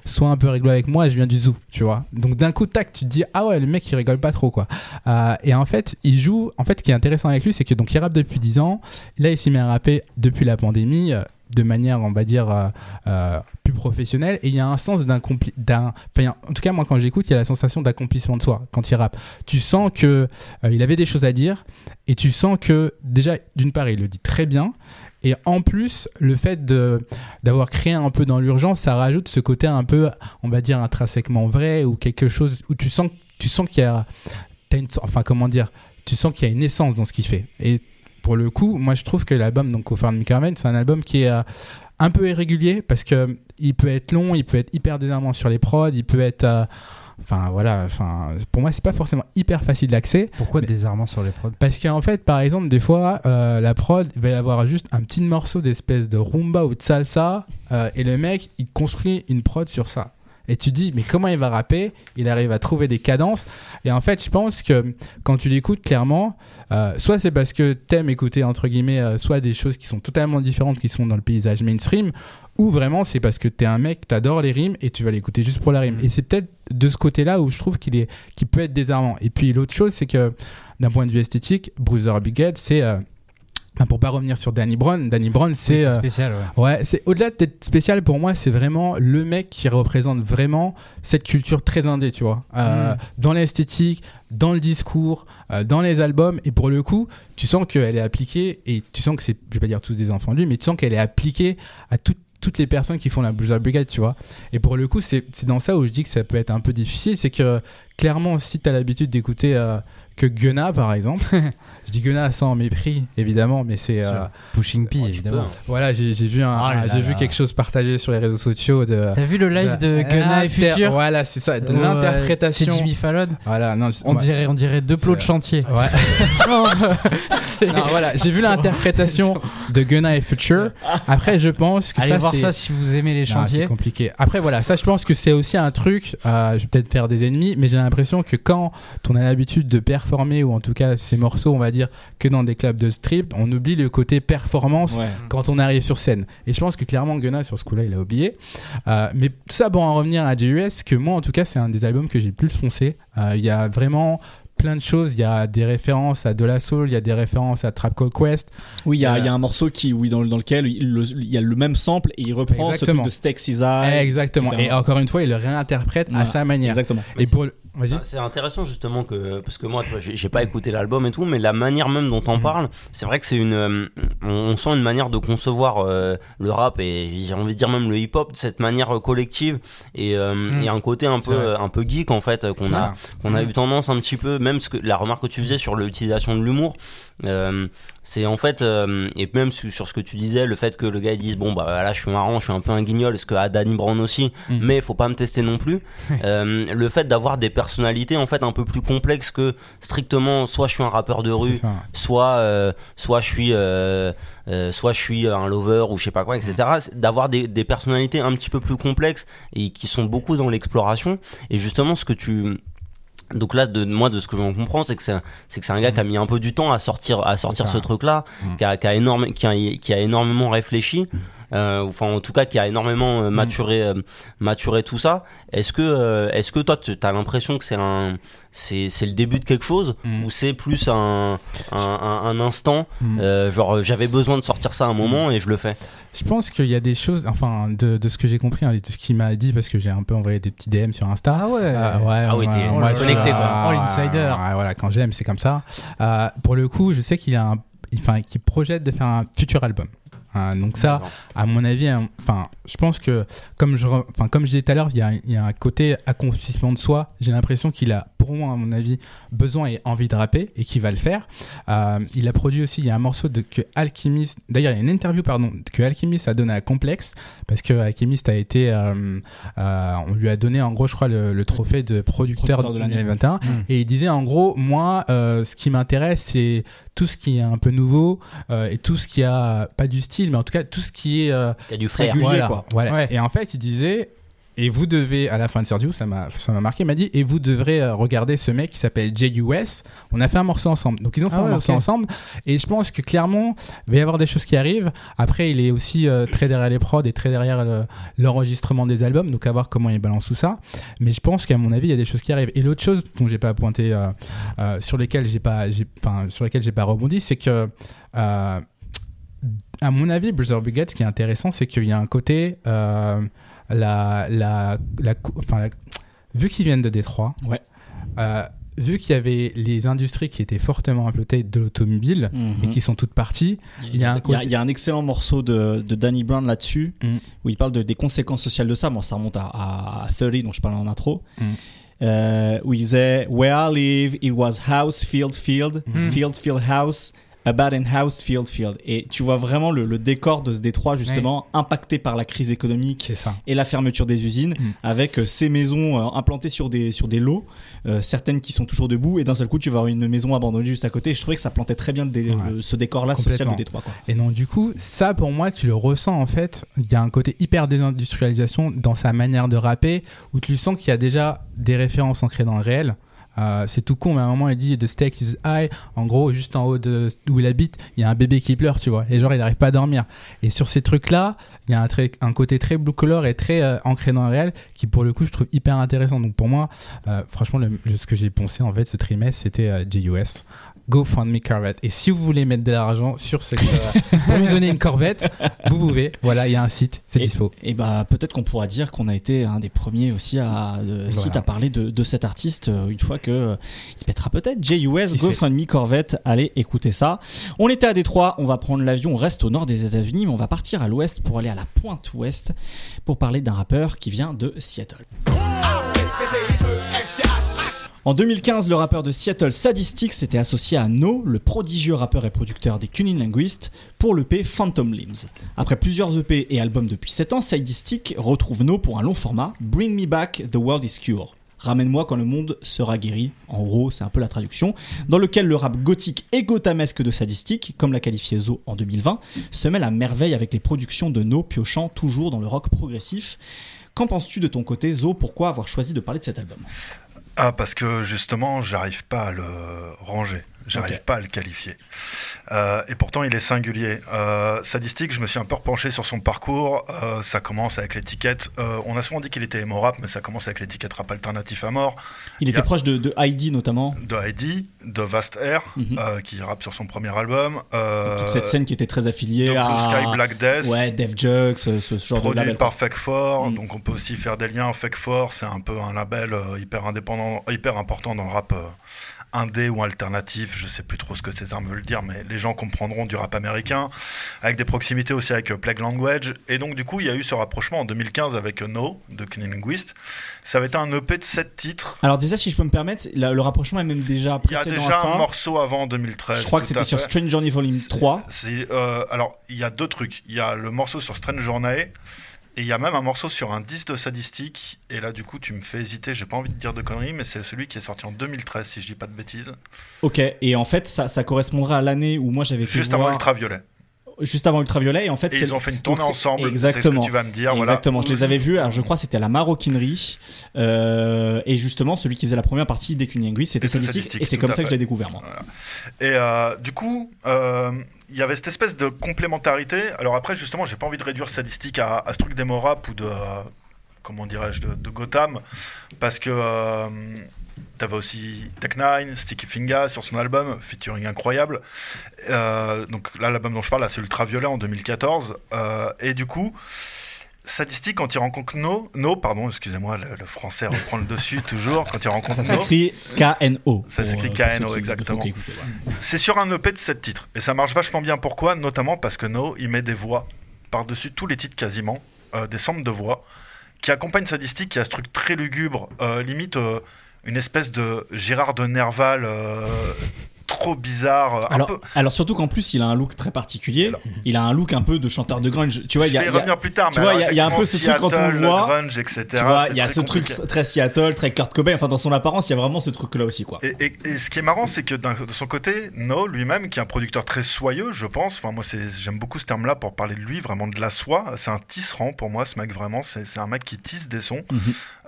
sois un peu rigolo avec moi, je viens du zoo, tu vois. Donc d'un coup, tac, tu te dis, ah ouais, le mec, il rigole pas trop, quoi. Euh, et en fait, il joue. En fait, ce qui est intéressant avec lui, c'est que donc il rappe depuis 10 ans. Là, il s'y met à rapper depuis la pandémie. euh, de manière, on va dire, euh, plus professionnelle. Et il y a un sens d'un... enfin, en tout cas, moi, quand j'écoute, il y a la sensation d'accomplissement de soi quand il rappe. Tu sens que il avait des choses à dire et tu sens que, déjà, d'une part, il le dit très bien. Et en plus, le fait d'avoir créé un peu dans l'urgence, ça rajoute ce côté un peu, on va dire, intrinsèquement vrai ou quelque chose où tu sens, tu sens qu'il y a... une, enfin, comment dire Tu sens qu'il y a une essence dans ce qu'il fait. Et pour le coup, moi je trouve que l'album donc Au Farm Carmen, c'est un album qui est euh, un peu irrégulier parce que il peut être long, il peut être hyper désarmant sur les prods, il peut être euh, enfin voilà, enfin pour moi c'est pas forcément hyper facile d'accès Pourquoi Mais- désarmant sur les prods parce qu'en fait par exemple des fois euh, la prod il va y avoir juste un petit morceau d'espèce de rumba ou de salsa euh, et le mec il construit une prod sur ça. Et tu dis, mais comment il va rapper? Il arrive à trouver des cadences. Et en fait, je pense que quand tu l'écoutes clairement, euh, soit c'est parce que t'aimes écouter, entre guillemets, soit des choses qui sont totalement différentes qui sont dans le paysage mainstream, ou vraiment c'est parce que t'es un mec, t'adores les rimes et tu vas l'écouter juste pour la rime. Et c'est peut-être de ce côté-là où je trouve qu'il est, qu'il peut être désarmant. Et puis l'autre chose, c'est que d'un point de vue esthétique, Bruiser Bighead, c'est. euh, pour pas revenir sur Danny Brown, Danny Brown, c'est. C'est euh, spécial, ouais. Ouais, c'est au-delà d'être spécial pour moi, c'est vraiment le mec qui représente vraiment cette culture très indé, tu vois, Euh, Mm. dans l'esthétique, dans le discours, euh, dans les albums, et pour le coup, tu sens qu'elle est appliquée et tu sens que c'est, je vais pas dire tous des enfants de lui, mais tu sens qu'elle est appliquée à toutes toutes les personnes qui font la Blues Brigade, tu vois. Et pour le coup, c'est dans ça où je dis que ça peut être un peu difficile, c'est que clairement, si tu as l'habitude d'écouter euh, que Gunna, par exemple, je dis Gunna sans mépris, évidemment, mais c'est euh. Pushing P, Oh, évidemment. peux. voilà, j'ai vu, un, Oh j'ai vu là. quelque chose partagé sur les réseaux sociaux de. T'as vu le live de Gunna et Future Voilà, c'est ça, de l'interprétation. C'est Jimmy Fallon. Voilà, non, On ouais. dirait, on dirait deux plots de chantier. Ouais. Non, voilà, j'ai vu l'interprétation de Gunna et Future. Après, je pense que Allez ça, voir ça si vous aimez les chantiers. C'est compliqué. Après, voilà, ça, je pense que c'est aussi un truc. euh, je vais peut-être faire des ennemis, mais j'ai l'impression que quand on a l'habitude de performer, ou en tout cas ces morceaux, on va dire que dans des clubs de strip, on oublie le côté performance Ouais. quand on arrive sur scène. Et je pense que clairement, Gunna, sur ce coup-là, il a oublié. Euh, mais tout ça pour en revenir à JUS, que moi, en tout cas, c'est un des albums que j'ai le plus foncé. Euh, Il y a vraiment plein de choses. Il y a des références à De La Soul, il y a des références à Trap Call Quest. Oui, il y, a- Euh, il y a un morceau qui, oui, dans, le- dans lequel il, le- il y a le même sample et il reprend Exactement. ce truc de High. Exactement. Et encore une fois, il le réinterprète à sa manière. Exactement. Et pour C'est intéressant justement que parce que moi j'ai pas écouté l'album et tout mais la manière même dont on parle c'est vrai que c'est une euh, on, sent une manière de concevoir euh, le rap et j'ai envie de dire même le hip hop de cette manière euh, collective et Mm. et un côté un peu vrai. un peu geek en fait qu'on a qu'on a Mm. eu tendance un petit peu même ce que la remarque que tu faisais sur l'utilisation de l'humour euh, c'est en fait euh, et même sur, sur ce que tu disais le fait que le gars il dise bon bah là je suis marrant je suis un peu un guignol ce que a Danny Brown aussi Mm. mais faut pas me tester non plus euh, le fait d'avoir des personnalités en fait un peu plus complexes que strictement soit je suis un rappeur de rue soit euh, soit je suis euh, euh, soit je suis un lover ou je sais pas quoi etc d'avoir des, des personnalités un petit peu plus complexes et qui sont beaucoup dans l'exploration. Et justement ce que tu donc là, de, moi, de ce que j'en comprends, c'est que c'est, que c'est un gars qui a mis un peu du temps à sortir, à sortir ce truc-là, Mm. qui, a, qui a énorme, qui a, qui a énormément réfléchi, euh, enfin en tout cas qui a énormément euh, maturé, euh, maturé tout ça. Est-ce que, euh, est-ce que toi, tu as l'impression que c'est un, c'est, le début de quelque chose Mm. ou c'est plus un, un, un, un instant, Mm. euh, genre j'avais besoin de sortir ça à un moment et je le fais? Je pense qu'il y a des choses, enfin, de, de ce que j'ai compris, hein, de ce qu'il m'a dit, parce que j'ai un peu envoyé des petits DM sur Insta. Ah ouais. Euh, ouais, Ah oui, ouais, je suis, connecté, quoi. euh, Oh, l'insider. ouais, voilà, quand j'aime, c'est comme ça. Euh, pour le coup, je sais qu'il a un, enfin, qu'il projette de faire un futur album. Hein, donc ça, à mon avis, hein, enfin, je pense que comme je, enfin, comme je disais tout à l'heure, il y a, il y a un côté accomplissement de soi. J'ai l'impression qu'il a, moi, à mon avis, besoin et envie de rapper et qui va le faire. Euh, il a produit aussi, il y a un morceau de, que Alchemist, d'ailleurs, il y a une interview, pardon, que Alchemist a donné à Complex, parce que Alchemist a été, euh, euh, on lui a donné en gros, je crois, le, le trophée de producteur, Producteur de l'année. 2021. Et il disait en gros, moi, euh, ce qui m'intéresse, c'est tout ce qui est un peu nouveau euh, et tout ce qui a pas du style, mais en tout cas tout ce qui est euh, Il y a du frère. Singulier, voilà, quoi. voilà. Ouais. Et en fait, il disait. Et vous devez, à la fin de Sergio, ça m'a, ça m'a marqué, il m'a dit, et vous devrez euh, regarder ce mec qui s'appelle JUS. On a fait un morceau ensemble. Donc ils ont fait Ah un ouais, morceau ensemble. Et je pense que clairement, il va y avoir des choses qui arrivent. Après, il est aussi euh, très derrière les prods et très derrière le- l'enregistrement des albums. Donc à voir comment il balance tout ça. Mais je pense qu'à mon avis, il y a des choses qui arrivent. Et l'autre chose dont j'ai pas pointé, euh, euh, sur lesquelles j'ai pas, enfin, sur lesquelles j'ai pas rebondi, c'est que, à mon avis, Brother Bugatti, ce qui est intéressant, c'est qu'il y a un côté, la, la, la, cou- enfin, la- vu qu'ils viennent de Détroit, Ouais. euh, vu qu'il y avait les industries qui étaient fortement implantées de l'automobile et Mhm. qui sont toutes parties, il y a un Il y a, côté- il y a un excellent morceau de, de Danny Brown là-dessus, Mm. où il parle de, des conséquences sociales de ça. Bon, ça remonte à, à 30, dont je parlais en intro. Mm. Euh, où il disait Where I live, it was house, field, field, field, field, house, about in house, field, field. Et tu vois vraiment le, le décor de ce détroit, justement, impacté par la crise économique ça. et la fermeture des usines, Mm. avec euh, ces maisons euh, implantées sur des, sur des lots, euh, certaines qui sont toujours debout, et d'un seul coup, tu vas avoir une maison abandonnée juste à côté. Et je trouvais que ça plantait très bien dé- Ouais. le- ce décor-là social de Détroit. Quoi. Et donc du coup, ça pour moi, tu le ressens en fait. Il y a un côté hyper désindustrialisation dans sa manière de rapper, où tu sens qu'il y a déjà des références ancrées dans le réel. Euh, c'est tout con, mais à un moment il dit The stake is high. En gros, juste en haut de où il habite, il y a un bébé qui pleure, tu vois. Et genre, il n'arrive pas à dormir. Et sur ces trucs-là, il y a un, trait- un côté très blue color et très euh, ancré dans le réel qui, pour le coup, je trouve hyper intéressant. Donc pour moi, euh, franchement, le- ce que j'ai pensé en fait ce trimestre, c'était euh, JUS. GoFundMe Corvette. Et si vous voulez mettre de l'argent sur cette, euh, pour lui donner une Corvette, vous pouvez. Voilà, il y a un site, c'est dispo. Et bah peut-être qu'on pourra dire qu'on a été un des premiers aussi à euh, site Voilà. à parler de, de cet artiste euh, une fois que euh, il pètera peut-être JUS sait. GoFundMe Corvette. Allez écouter ça. On était à Détroit, on va prendre l'avion, on reste au nord des États-Unis, mais on va partir à l'ouest pour aller à la pointe ouest pour parler d'un rappeur qui vient de Seattle. En 2015, le rappeur de Seattle Sadistic s'était associé à No, le prodigieux rappeur et producteur des Cunin Linguists, pour l'EP Phantom Limbs. Après plusieurs EP et albums depuis 7 ans, Sadistic retrouve No pour un long format, Bring Me Back, The World is Cure. Ramène-moi quand le monde sera guéri, en gros c'est un peu la traduction, dans lequel le rap gothique et gothamesque de Sadistic, comme l'a qualifié Zo en 2020, se mêle à merveille avec les productions de No piochant toujours dans le rock progressif. Qu'en penses-tu de ton côté Zo? Pourquoi avoir choisi de parler de cet album? Ah, parce que justement, j'arrive pas à le ranger. J'arrive pas à le qualifier. Euh, et pourtant, il est singulier. Euh, sadistique, je me suis un peu repenché sur son parcours. Euh, ça commence avec l'étiquette. euh, on a souvent dit qu'il était emo rap, mais ça commence avec l'étiquette rap alternatif à mort. Il était a- proche de, de Heidi notamment, De Heidi, de Vast Air, Mhm. qui rappe sur son premier album. Toute cette scène qui était très affiliée Blue à Sky Black Death. ouais Def Jux, ce, ce genre de produit label. par Fake Four, Mm. donc on peut aussi faire des liens. Fake Four, c'est un peu un label hyper indépendant, hyper important dans le rap indé ou alternatif. Je sais plus trop ce que ces termes veulent dire, mais les gens comprendront du rap américain, avec des proximités aussi avec euh, Plague Language. Et donc du coup, il y a eu ce rapprochement en 2015 avec euh, No de Cunning Linguist. Ça avait été un EP de 7 titres. Alors déjà si je peux me permettre, le rapprochement est même déjà Il y a précédent déjà un morceau avant en 2013. je crois que c'était sur. Strange Journey Volume 3. C'est, euh, alors, il y a deux trucs. Il y a le morceau sur Strange Journey. Et il y a même un morceau sur un disque de Sadistic. Et là, du coup, tu me fais hésiter. J'ai pas envie de dire de conneries, mais c'est celui qui est sorti en 2013, si je dis pas de bêtises. Ok, et en fait ça, ça correspondra à l'année où moi j'avais Juste avant voir- Ultraviolet. Juste avant Ultraviolet et en fait Et ils ont fait une tournée ensemble. Exactement. Ce que tu vas me dire. voilà. Exactement, je les avais vus. Alors je crois que c'était à la maroquinerie euh, et justement celui qui faisait la première partie des c'était Sadistic et c'est comme ça que je l'ai découvert moi. Et euh, du coup, euh, il y avait cette espèce de complémentarité. Alors après, justement, j'ai pas envie de réduire Sadistic à, à ce truc d'emo rap ou de, comment dirais-je, de, de Gotham, parce que t'avais aussi Tech Nine, Sticky Finger sur son album, featuring incroyable. Euh, donc là, l'album dont je parle, c'est Ultraviolet en 2014. Euh, et du coup, Sadistic, quand il rencontre No, No, pardon, excusez-moi, le, le français reprend le dessus toujours, quand il rencontre Ça No. s'écrit K-N-O. Ça s'écrit K-N-O, exactement. C'est sur un EP de 7 titres. Et ça marche vachement bien. Pourquoi? Notamment parce que No, il met des voix par-dessus tous les titres quasiment, euh, des samples de voix, qui accompagnent Sadistic, qui a ce truc très lugubre, limite. Une espèce de Gérard de Nerval euh, trop bizarre. euh, un Alors, peu- alors surtout qu'en plus, il a un look très particulier. Il a un look un peu de chanteur de grunge. Tu vois, il y a, y plus tard. tu vois, il y a- il y a un peu ce truc quand on le voit, grunge, etc. tu vois, il y a ce truc très Seattle, très Kurt Cobain. Enfin, dans son apparence, il y a vraiment ce truc-là aussi, quoi. Et, et- et ce qui est marrant, c'est que de son côté, No lui-même, qui est un producteur très soyeux, je pense. Enfin, moi, j'aime beaucoup ce terme-là pour parler de lui, vraiment de la soie. C'est un tisserand pour moi, ce mec vraiment. C'est un mec qui tisse des sons.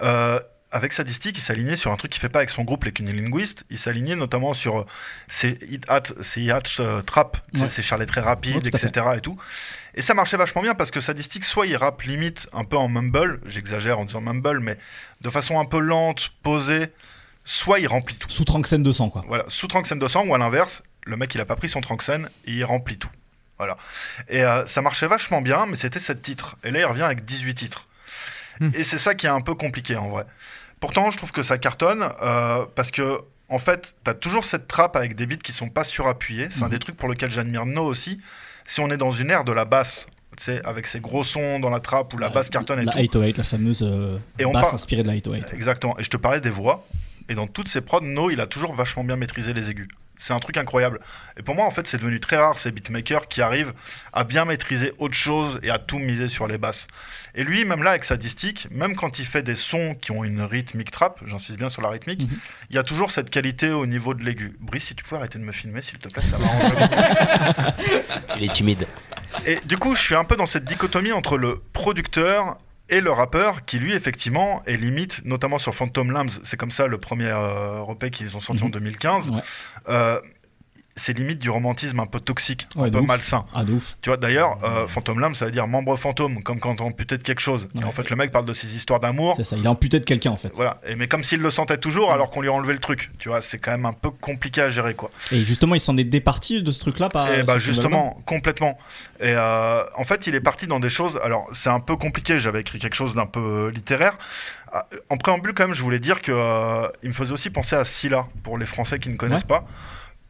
Euh, avec Sadistic, il s'alignait sur un truc qu'il fait pas avec son groupe, les Cunilinguistes. Il s'alignait notamment sur euh, ses hit hat, ses hit hatch, euh, trap, Ouais. ses charlets très rapides, Ouais, etc. Et tout. Et ça marchait vachement bien parce que Sadistic, soit il rappe limite un peu en mumble, j'exagère en disant mumble, mais de façon un peu lente, posée, soit il remplit tout. Sous Tranxen 200, quoi. Voilà, sous Tranxen 200 ou à l'inverse, le mec il a pas pris son Tranxen et il remplit tout. Voilà. Et euh, ça marchait vachement bien, mais c'était 7 titres. Et là il revient avec 18 titres. Hmm. Et c'est ça qui est un peu compliqué en vrai. Pourtant, je trouve que ça cartonne euh, parce que. En fait, t'as toujours cette trappe avec des beats qui sont pas surappuyés. C'est un Mhm. des trucs pour lequel j'admire No aussi. Si on est dans une ère de la basse, avec ces gros sons dans la trappe où la basse cartonne et La tout. 808, la fameuse euh, Et on basse parle- inspirée de la 808. Exactement. Et je te parlais des voix. Et dans toutes ces prods, No, il a toujours vachement bien maîtrisé les aigus. C'est un truc incroyable. Et pour moi, en fait, c'est devenu très rare ces beatmakers qui arrivent à bien maîtriser autre chose et à tout miser sur les basses. Et lui, même là, avec sa distique, même quand il fait des sons qui ont une rythmique trap, j'insiste bien sur la rythmique, Mhm. il y a toujours cette qualité au niveau de l'aigu. Brice, si tu pouvais arrêter de me filmer, s'il te plaît, ça m'arrange. Il est timide. Et du coup, je suis un peu dans cette dichotomie entre le producteur et le rappeur, qui lui, effectivement, est limite, notamment sur Phantom Lambs, c'est comme ça le premier euh, qu'ils ont sorti en Mhm. 2015, Ouais. euh, c'est limite du romantisme un peu toxique, Ouais, un peu ouf. malsain. Ah, de ouf. Tu vois, d'ailleurs, euh, Phantom Lambs, ça veut dire membre fantôme, comme quand on amputé de quelque chose. Et en fait, le mec parle de ses histoires d'amour. C'est ça. Il est amputé de quelqu'un, en fait. Voilà, et, mais comme s'il le sentait toujours alors qu'on lui a enlevé le truc. Tu vois, c'est quand même un peu compliqué à gérer, quoi. Et justement, il s'en est départi de ce truc-là. Pas, Et sur bah son justement, complètement. Et euh, en fait, il est parti dans des choses. Alors, c'est un peu compliqué. J'avais écrit quelque chose d'un peu euh, littéraire. Ah, En préambule, quand même, je voulais dire que euh, il me faisait aussi penser à Scylla pour les Français qui ne connaissent pas.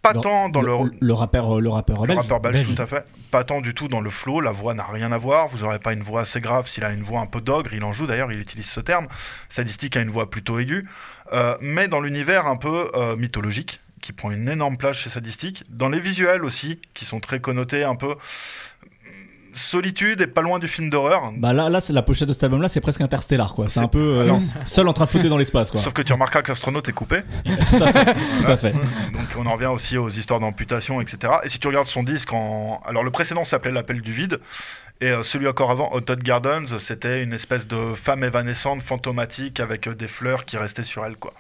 Pas Le- tant dans le, album. le, le rappeur, euh, le rappeur le belge. rappeur belge, belge. tout à fait. Pas tant du tout dans le flow. La voix n'a rien à voir. Vous n'aurez pas une voix assez grave s'il a une voix un peu d'ogre. Il en joue d'ailleurs. Il utilise ce terme. Sadistique a une voix plutôt aiguë, Euh, mais dans l'univers un peu euh, mythologique qui prend une énorme place chez Sadistique. Dans les visuels aussi, qui sont très connotés un peu solitude et pas loin du film d'horreur. Bah là, là c'est la pochette de cet album-là, c'est presque interstellar, quoi. C'est un peu euh, seul en train de flotter dans l'espace, quoi. Sauf que tu remarqueras que l'astronaute est coupé. Tout à fait. Tout à fait. Donc on en revient aussi aux histoires d'amputation, etc. Et si tu regardes son disque en... Alors le précédent s'appelait L'appel du vide. Et euh, celui encore avant, Hot Gardens, c'était une espèce de femme évanescente, fantomatique, avec euh, des fleurs qui restaient sur elle, quoi.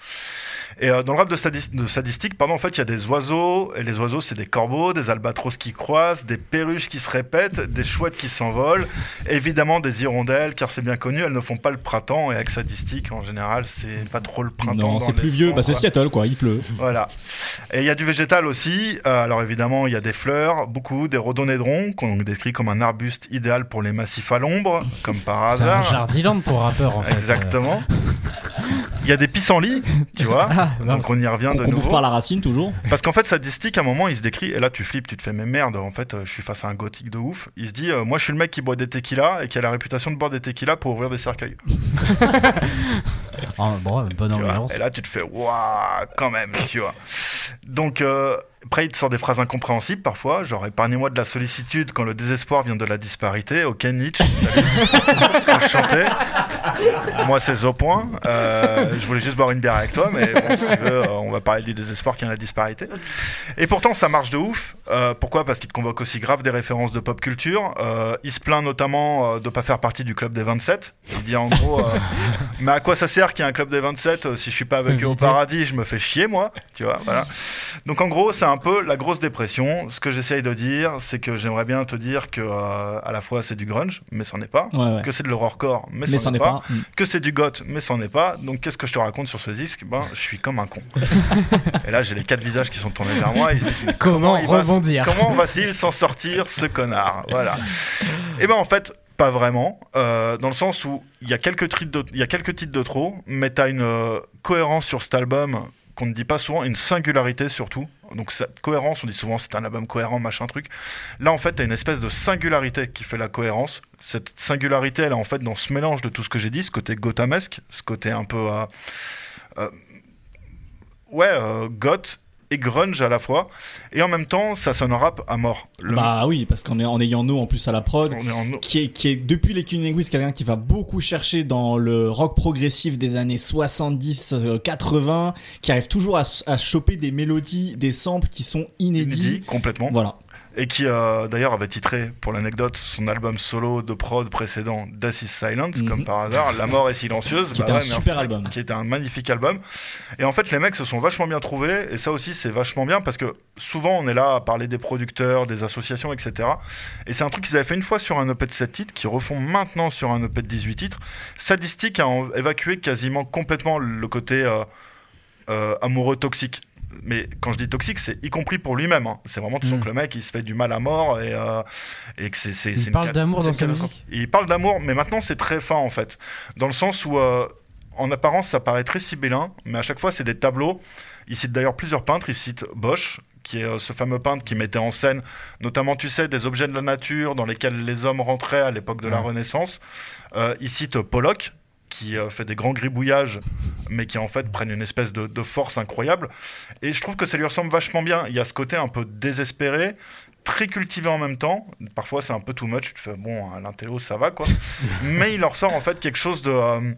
Et euh, dans le rap de, sadis- de sadistique, pardon, en fait, il y a des oiseaux, et les oiseaux, c'est des corbeaux, des albatros qui croisent, des perruches qui se répètent, des chouettes qui s'envolent, évidemment des hirondelles, car c'est bien connu, elles ne font pas le printemps, et avec sadistique, en général, c'est pas trop le printemps. Non, c'est plus vieux. Bah, c'est. Seattle, quoi. Il pleut. Voilà. Et il y a du végétal aussi. Euh, alors évidemment, il y a des fleurs, beaucoup, des rhododendrons, qu'on décrit comme un arbuste idéal pour les massifs à l'ombre, comme par C'est un hasard. jardiland, ton rappeur, en fait. Exactement. Il y a des pissenlits, tu vois. Ah, Donc on y revient de bouffe nouveau. par la racine, toujours. Parce qu'en fait, Sadistique, à un moment, il se décrit, et là tu flippes, tu te fais, mais merde, en fait, euh, je suis face à un gothique de ouf. Il se dit, euh, moi je suis le mec qui boit des tequilas et qui a la réputation de boire des tequilas pour ouvrir des cercueils. Ah, bon, bonne ambiance. Et là, tu te fais waouh, quand même, tu vois. Donc, euh, après, il te sort des phrases incompréhensibles parfois, genre épargnez-moi de la sollicitude quand le désespoir vient de la disparité. Ok, Nietzsche, salut. Moi, c'est au point. Euh, je voulais juste boire une bière avec toi, mais bon, si tu veux, euh, on va parler du désespoir qui vient de la disparité. Et pourtant, ça marche de ouf. Euh, pourquoi? Parce qu'il te convoque aussi grave des références de pop culture. Euh, il se plaint notamment de pas faire partie du club des 27. Il dit en gros, mais à quoi ça sert qu'il y ait un club des 27 euh, si je suis pas avec eux au paradis Je me fais chier, moi. Tu vois, voilà. Donc en gros, c'est un peu la grosse dépression. Ce que j'essaye de dire, c'est que j'aimerais bien te dire que euh, à la fois c'est du grunge, mais c'en est pas. Ouais, ouais. Que c'est de l'horrorcore, mais, Mais c'en est pas. pas. Mm. Que c'est du goth, mais c'en est pas. Donc qu'est-ce que je te raconte sur ce disque? Ben, je suis comme un con. Et là, j'ai les quatre visages qui sont tournés vers moi. Ils se disent, Comment il va- rebondir? Comment va-t-il s'en sortir, ce connard? Voilà. Et ben en fait, pas vraiment, euh, dans le sens où il y a quelques titres de, il y a quelques titres de trop, mais t'as une euh, cohérence sur cet album qu'on ne dit pas souvent, une singularité surtout. Donc cette cohérence, on dit souvent c'est un album cohérent, machin truc. Là en fait, t'as une espèce de singularité qui fait la cohérence. Cette singularité, elle est en fait dans ce mélange de tout ce que j'ai dit, ce côté gothamesque, ce côté un peu euh, euh, ouais, euh, goth et grunge à la fois. Et en même temps, ça sonne rap à mort. Le- Bah oui, parce qu'en en ayant No en plus à la prod, est qui est, qui est depuis les Killing Linguists quelqu'un qui va beaucoup chercher dans le rock progressif des années 70-80, qui arrive toujours à, à choper des mélodies, des samples qui sont inédits. inédit, complètement. Voilà. Et qui euh, d'ailleurs avait titré, pour l'anecdote, son album solo de prod précédent, Death is Silent, Mhm. comme par hasard, La mort est silencieuse. Qui était un super album. Qui était un magnifique album. Et en fait, les mecs se sont vachement bien trouvés. Et ça aussi, c'est vachement bien parce que souvent, on est là à parler des producteurs, des associations, etc. Et c'est un truc qu'ils avaient fait une fois sur un EP de 7 titres, qu'ils refont maintenant sur un EP de 18 titres. Sadistic a évacué quasiment complètement le côté euh, euh, amoureux toxique. Mais quand je dis toxique, c'est y compris pour lui-même. hein. C'est vraiment tout Mm. que le mec, il se fait du mal à mort et, euh, et que c'est. c'est- Il parle d'amour dans sa musique Il parle d'amour, mais maintenant c'est très fin en fait. Dans le sens où, euh, en apparence, ça paraît très sibyllin, mais à chaque fois, c'est des tableaux. Il cite d'ailleurs plusieurs peintres. Il cite Bosch, qui est euh, ce fameux peintre qui mettait en scène, notamment, tu sais, des objets de la nature dans lesquels les hommes rentraient à l'époque de la Ouais. Renaissance. Euh, il cite Pollock, qui euh, fait des grands gribouillages, mais qui en fait prennent une espèce de, de force incroyable. Et je trouve que ça lui ressemble vachement bien. Il y a ce côté un peu désespéré, très cultivé en même temps. Parfois, c'est un peu too much. Tu fais, bon, à l'intello, ça va, quoi. mais il leur sort en fait quelque chose de, euh,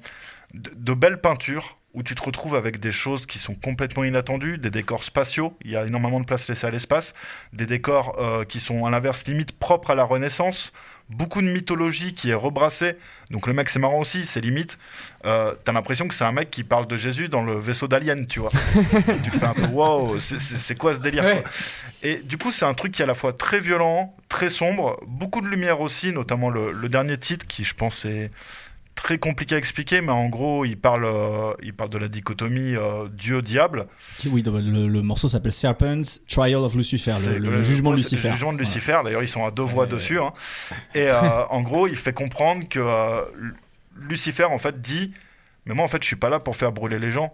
de, de belle peinture où tu te retrouves avec des choses qui sont complètement inattendues, des décors spatiaux, il y a énormément de place laissée à l'espace, des décors euh, qui sont à l'inverse limite propres à la Renaissance, beaucoup de mythologie qui est rebrassée, donc le mec c'est marrant aussi, c'est limite, euh, t'as l'impression que c'est un mec qui parle de Jésus dans le vaisseau d'Alien, tu vois. Tu fais un peu wow, c'est- quoi ce délire Ouais. quoi. Et du coup c'est un truc qui est à la fois très violent, très sombre, beaucoup de lumière aussi, notamment le, le dernier titre qui je pense est très compliqué à expliquer, mais en gros, il parle, euh, il parle de la dichotomie euh, Dieu-diable. Oui, le, le morceau s'appelle Serpent's Trial of Lucifer, le, C'est le- le jugement de Lucifer. Le jugement de. Lucifer. D'ailleurs, ils sont à deux voix dessus. hein. Et euh, en gros, il fait comprendre que Lu- Lucifer, en fait, dit Mais moi, en fait, je suis pas là pour faire brûler les gens.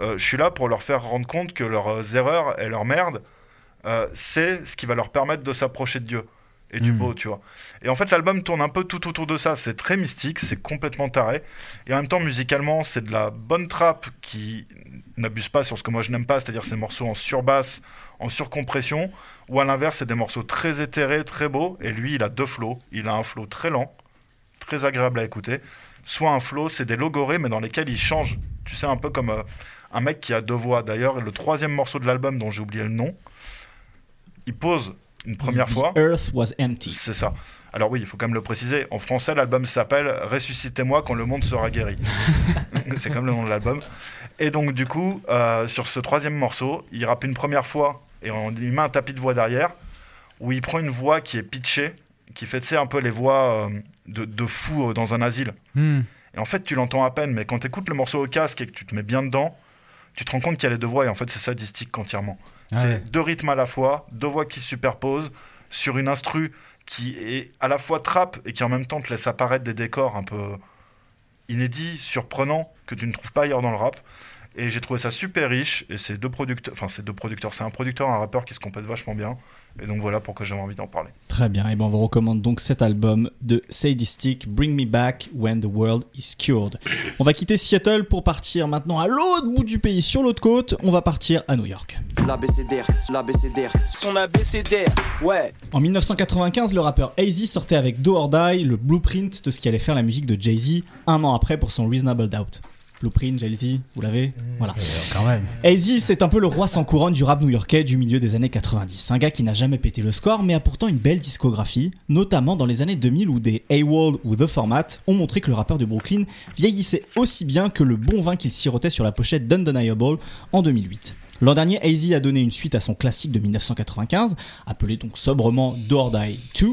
Je suis là pour leur faire rendre compte que leurs erreurs et leurs merdes, euh, c'est ce qui va leur permettre de s'approcher de Dieu et du Mm. beau, tu vois. Et en fait, l'album tourne un peu tout autour de ça. C'est très mystique, c'est complètement taré. Et en même temps, musicalement, c'est de la bonne trappe qui n'abuse pas sur ce que moi je n'aime pas, c'est-à-dire ces morceaux en surbasse, en surcompression, ou à l'inverse, c'est des morceaux très éthérés, très beaux. Et lui, il a deux flows. Il a un flow très lent, très agréable à écouter. Soit un flow, c'est des logorés, mais dans lesquels il change. Tu sais, un peu comme euh, un mec qui a deux voix. D'ailleurs, le troisième morceau de l'album, dont j'ai oublié le nom, il pose une première The fois. Earth was empty. C'est ça. Alors oui, il faut quand même le préciser. En français, l'album s'appelle Ressuscitez-moi quand le monde sera guéri. c'est comme le nom de l'album. Et donc du coup, euh, sur ce troisième morceau, il rappe une première fois et on il met un tapis de voix derrière où il prend une voix qui est pitchée, qui fait un peu les voix euh, de, de fou euh, dans un asile. Hmm. Et en fait, tu l'entends à peine, mais quand tu écoutes le morceau au casque et que tu te mets bien dedans, tu te rends compte qu'il y a les deux voix et en fait, c'est sadistique entièrement. Ah c'est ouais. deux rythmes à la fois, deux voix qui se superposent sur une instru qui est à la fois trappe et qui en même temps te laisse apparaître des décors un peu inédits, surprenants, que tu ne trouves pas ailleurs dans le rap. Et j'ai trouvé ça super riche. Et c'est deux producteurs, enfin, c'est deux producteurs, c'est un producteur et un rappeur qui se complètent vachement bien. Et donc voilà pourquoi j'avais envie d'en parler. Très bien, et ben on vous recommande donc cet album de Sadistic, Bring Me Back When the World is Cured. On va quitter Seattle pour partir maintenant à l'autre bout du pays, sur l'autre côte. On va partir à New York. Son ouais. En 1995, le rappeur AZ sortait avec Do or Die le blueprint de ce qui allait faire la musique de Jay-Z un an après pour son Reasonable Doubt. Blueprint, Jay-Z, vous l'avez Voilà. Quand même. AZ, c'est un peu le roi sans couronne du rap new-yorkais du milieu des années 90. Un gars qui n'a jamais pété le score, mais a pourtant une belle discographie, notamment dans les années 2000 où des AWOL ou The Format ont montré que le rappeur de Brooklyn vieillissait aussi bien que le bon vin qu'il sirotait sur la pochette d'Undeniable en 2008. L'an dernier, AZ a donné une suite à son classique de 1995, appelé donc sobrement Do or Die 2,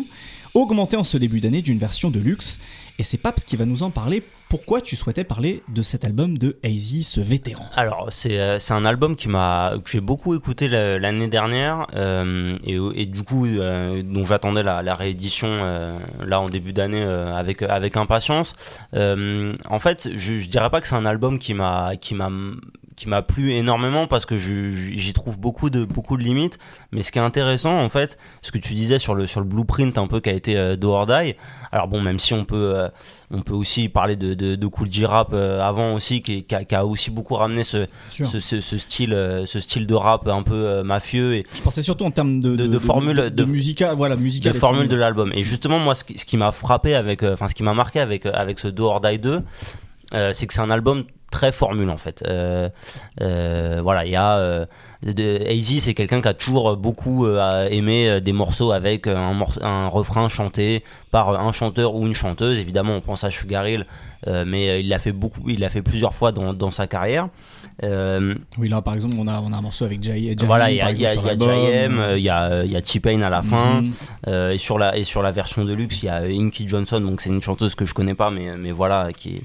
augmenté en ce début d'année d'une version de luxe. Et c'est Paps qui va nous en parler. Pourquoi tu souhaitais parler de cet album de AZ, ce vétéran? Alors, c'est euh, c'est un album qui m'a que j'ai beaucoup écouté la- l'année dernière euh, et, du coup euh, dont j'attendais la, réédition là en début d'année avec avec impatience. En fait, je, je dirais pas que c'est un album qui m'a qui m'a plu énormément parce que j'y trouve beaucoup de beaucoup de limites. Mais ce qui est intéressant en fait, ce que tu disais sur le sur le blueprint un peu qui a été euh, Do or Die. Alors bon, même si on peut euh, on peut aussi parler de de, de Cool J rap euh, avant aussi qui, qui a, qui a aussi beaucoup ramené ce ce, ce, ce style euh, ce style de rap un peu mafieux et Je pensais surtout en termes de, De- de formule, de, musical, voilà, musical de formule de l'album. Et justement, moi, ce qui, ce qui m'a frappé avec, enfin, ce qui m'a marqué avec avec ce Do or Die 2, euh, c'est que c'est un album très formule en fait. Euh, euh, voilà, il y a euh, c'est quelqu'un qui a toujours beaucoup euh, aimé euh, des morceaux avec un, refrain chanté par un chanteur ou une chanteuse. Évidemment, on pense à Sugar Hill, mais il l'a fait beaucoup, il l'a fait plusieurs fois dans sa carrière. Euh, Oui, là, par exemple, on a, on a un morceau avec. Jay voilà, il y a. J.M., euh, il y a, il y a T-Pain à la fin. Mhm. Euh, et sur la et sur la version de luxe, il y a Inky Johnson, donc c'est une chanteuse que je connais pas, mais mais voilà qui. Est...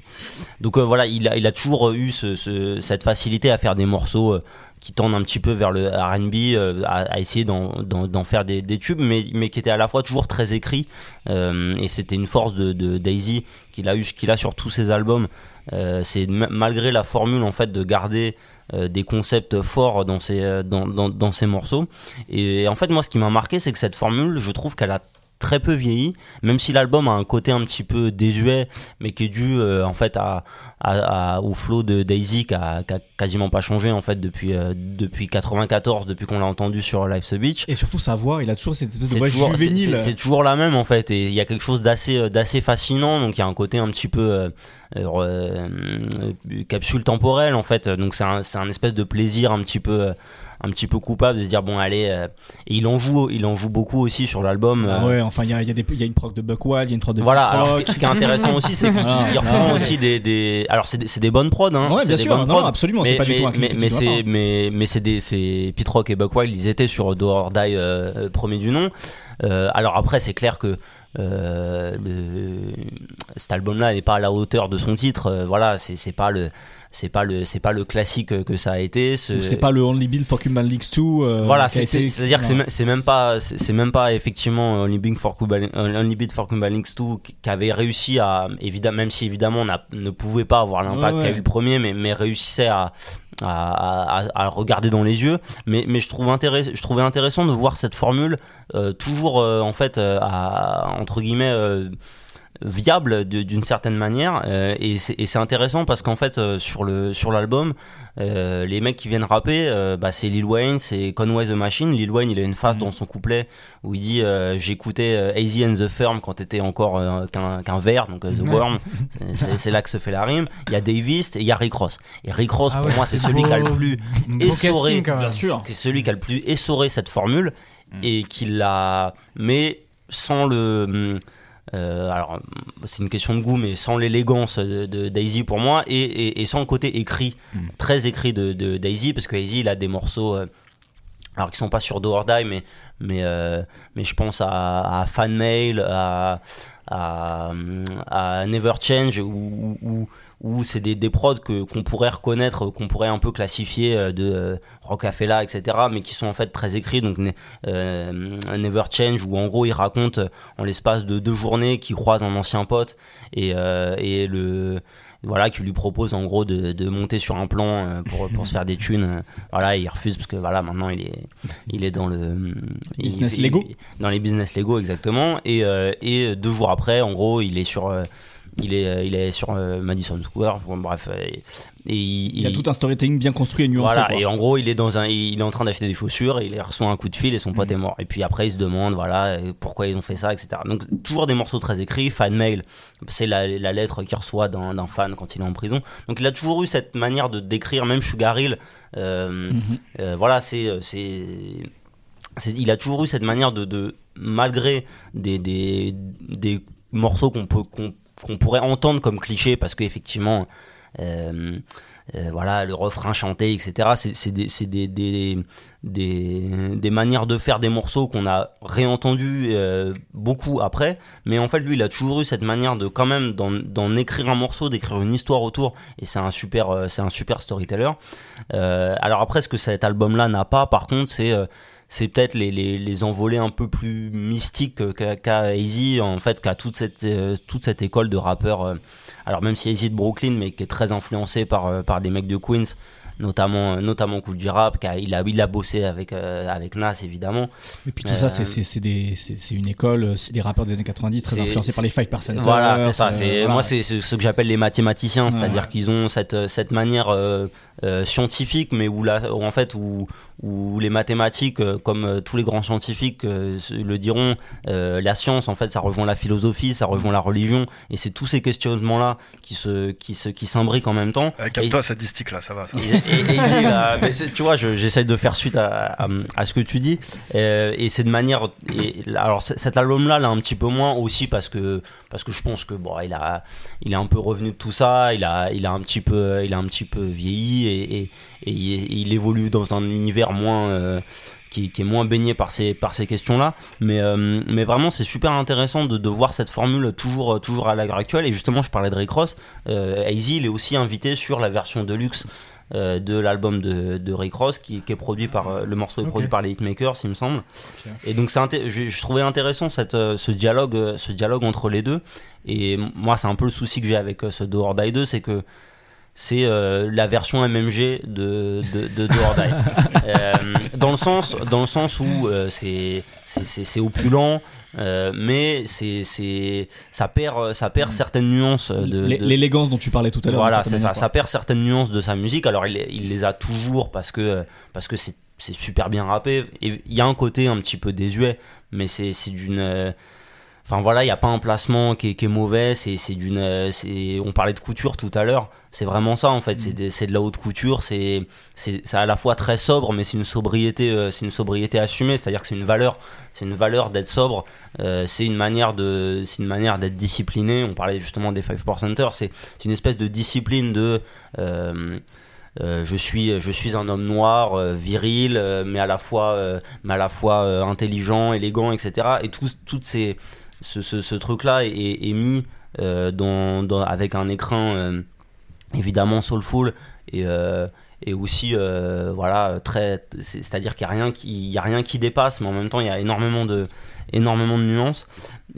Donc euh, voilà, il a il a toujours eu ce, ce- cette facilité à faire des morceaux qui tendent un petit peu vers le R&B, euh, à, essayer d'en faire des, tubes, mais mais qui étaient à la fois toujours très écrits. Euh, et c'était une force de, Daisy qu'il a eu qu'il a sur tous ses albums. Euh, c'est ma- malgré la formule en fait de garder des concepts forts dans ses dans, dans, morceaux. Et en fait, moi, ce qui m'a marqué, c'est que cette formule, je trouve qu'elle a très peu vieilli, même si l'album a un côté un petit peu désuet, mais qui est dû euh, en fait à, à- à- au flow de Daisy qui a, qui a quasiment pas changé en fait depuis euh, depuis 94, depuis qu'on l'a entendu sur Life's a Beach. Et surtout sa voix, il a toujours cette espèce de voix toujours, juvénile. c'est- toujours la même en fait, et il y a quelque chose d'assez euh, d'assez fascinant. Donc il y a un côté un petit peu euh, capsule temporelle en fait. Donc c'est un, espèce de plaisir un petit peu un petit peu coupable de se dire bon allez. euh, et il en joue il en joue beaucoup aussi sur l'album. Ah euh, ouais, enfin, il y a, y, a y a une proc de Buckwild, il y a une proc de voilà, alors ce Rock. qui, ce qui est intéressant aussi, c'est qu'il reprend Ah ouais. aussi des, des. Alors, c'est des, des bonnes prods, hein. Ouais, bien sûr, non, absolument, c'est mais, pas du mais, tout un mais, mais c'est mais, mais c'est des c'est Pete Rock et Buck Wild ils étaient sur Do or Die euh, premier du nom Euh, alors après c'est clair que le, cet album là n'est pas à la hauteur de son titre Euh, voilà c'est pas le c'est pas le c'est pas le classique que- ça a été ce- C'est pas le Only Bill for Cuban Leagues 2. euh, voilà, a c'est- été- c'est- c'est-à-dire que c'est même- pas, c'est même pas effectivement Only Big for Cuba, Only Bid for Cuba Links 2 qui avait réussi à, évidemment, même si évidemment on n'a- ne pouvait pas avoir l'impact Ouais, qu'a ouais. eu le premier, mais, mais réussissait à, à, à- à regarder dans les yeux. Mais, mais je, trouve je trouvais intéressant de voir cette formule euh, toujours euh, en fait euh, à, entre guillemets euh, viable d'une certaine manière euh, et c'est intéressant parce qu'en fait euh, sur le sur l'album euh, les mecs qui viennent rapper euh, bah, c'est Lil Wayne c'est Conway the Machine. Lil Wayne il a une phrase dans son couplet où il dit euh, j'écoutais euh, Easy and the Firm quand t'étais encore euh, qu'un qu'un verre donc euh, The Worm. C'est- là que se fait la rime. Il y a Davis et il y a Rick Ross. Et Rick Ross Ah pour ouais, moi c'est celui qui a le beau. plus essoré. Bien sûr. qui est celui qui a le plus essoré cette formule et qui l'a mais sans le hum, euh, alors c'est une question de goût mais sans l'élégance de, de Daisy pour moi et, et, et sans le côté écrit très écrit de, de Daisy parce que Daisy il a des morceaux euh, alors qui sont pas sur Do or Die mais mais euh, mais je pense à, à Fan Mail à à, à Never Change où, où, c'est des, des prods que qu'on pourrait reconnaître qu'on pourrait un peu classifier euh, de euh, Rockefeller etc mais qui sont en fait très écrits. Donc ne- euh, Never Change où en gros il raconte euh, en l'espace de deux journées qu'il croise un ancien pote et, euh, et le voilà qui lui propose en gros de, de monter sur un plan euh, pour, pour se faire des thunes. Euh, voilà il refuse parce que voilà maintenant il est il est dans le Business il- Lego. il- dans les business Lego exactement. Et, euh, et deux jours après en gros il est sur euh, il est, euh, il est sur euh, Madison Square, bon, bref, euh, et, et il, y a tout un storytelling bien construit et nuancé. voilà, quoi. et en gros, il est dans un, il est en train d'acheter des chaussures, et il reçoit un coup de fil et son pote est mort. Et puis après, il se demande, voilà, pourquoi ils ont fait ça, etc. Donc toujours des morceaux très écrits. Fan mail, c'est la, la lettre qu'il reçoit d'un fan quand il est en prison. Donc il a toujours eu cette manière de décrire, même Sugar Hill. euh, euh, voilà, c'est, il a toujours eu cette manière de, de malgré des, des, des morceaux qu'on peut qu'on pourrait entendre comme clichés parce qu'effectivement euh, euh, voilà le refrain chanté etc c'est des, des, des, des, manières de faire des morceaux qu'on a réentendu euh, beaucoup après. Mais en fait lui il a toujours eu cette manière de quand même d'en écrire un morceau d'écrire une histoire autour. Et c'est un super c'est un super storyteller. Alors après ce que cet album là n'a pas? Par contre c'est c'est peut-être les, les, les envolées un peu plus mystiques qu'a qu'a Easy, en fait, qu'a toute cette, euh, toute cette école de rappeurs. euh, alors, même si Easy de Brooklyn, mais qui est très influencé par, euh, par des mecs de Queens, notamment notamment Cool Rap, qui a- il a il a bossé avec euh, avec Nas évidemment. Et puis tout Euh, ça, c'est- c'est c'est des- c'est- c'est une école, c'est des rappeurs des années 90 très influencés par les Five Percent. Voilà, c'est ça. C'est voilà. moi, c'est c'est ce que j'appelle les mathématiciens, c'est-à-dire Ouais. qu'ils ont cette cette manière euh, euh, scientifique, mais où là, où en fait, où où les mathématiques, euh, comme euh, tous les grands scientifiques euh, le diront, euh, la science, en fait, ça rejoint la philosophie, ça rejoint la religion, et c'est tous ces questionnements-là qui se qui se qui s'imbriquent en même temps. Euh, Calme-toi, cette distique là, ça va. ça. Et- et- et mais tu vois, je- j'essaye de faire suite à, ce que tu dis. Euh, et c'est de manière. Et, alors, cet album-là, là, un petit peu moins aussi parce que parce que je pense que bon, il a, il est un peu revenu de tout ça. Il a, il a un petit peu, il a un petit peu vieilli et, et, et il, évolue dans un univers moins. euh, qui, est moins baigné par ces, par ces questions-là. Mais, euh, mais vraiment, c'est super intéressant de, voir cette formule toujours, toujours à l'heure actuelle. Et justement, je parlais de Rick Ross. Euh, il est aussi invité sur la version deluxe euh, de l'album de, de Rick Ross qui, qui est produit par euh, le morceau est produit par les Hitmakers il me semble. Et donc c'est je, je trouvais intéressant cette, euh, ce dialogue ce dialogue entre les deux. Et moi c'est un peu le souci que j'ai avec ce Do or Die 2 c'est que c'est euh, la version MMG de, de, de Do or Die. Euh, dans le sens dans le sens où euh, c'est opulent euh, mais c'est c'est ça perd ça perd certaines nuances euh, de, L'é- de- L'élégance dont tu parlais tout à l'heure. voilà, c'est ça. Ça perd certaines nuances de sa musique. Alors, il, il les a toujours parce que parce que c'est c'est super bien rappé. Il y a un côté un petit peu désuet, mais c'est c'est d'une. euh, Enfin voilà, il n'y a pas un placement qui est, qui est mauvais. C'est c'est d'une. euh, On parlait de couture tout à l'heure. C'est vraiment ça en fait. C'est c'est de la haute couture. C'est à la fois très sobre, mais c'est une sobriété. euh, C'est une sobriété assumée. C'est-à-dire que c'est une valeur. C'est une valeur d'être sobre. Euh, c'est une manière de. C'est une manière d'être discipliné. On parlait justement des 5%. C'est c'est une espèce de discipline de. euh, euh, je suis je suis un homme noir euh, viril euh, mais à la fois mais à la fois intelligent élégant etc et tout toutes ces ce, ce, ce truc là est, est mis dans, dans- avec un écran euh, évidemment soulful et euh, et aussi euh, voilà très c'est à dire qu'il y a rien qui y a rien qui dépasse mais en même temps il y a énormément de énormément de nuances.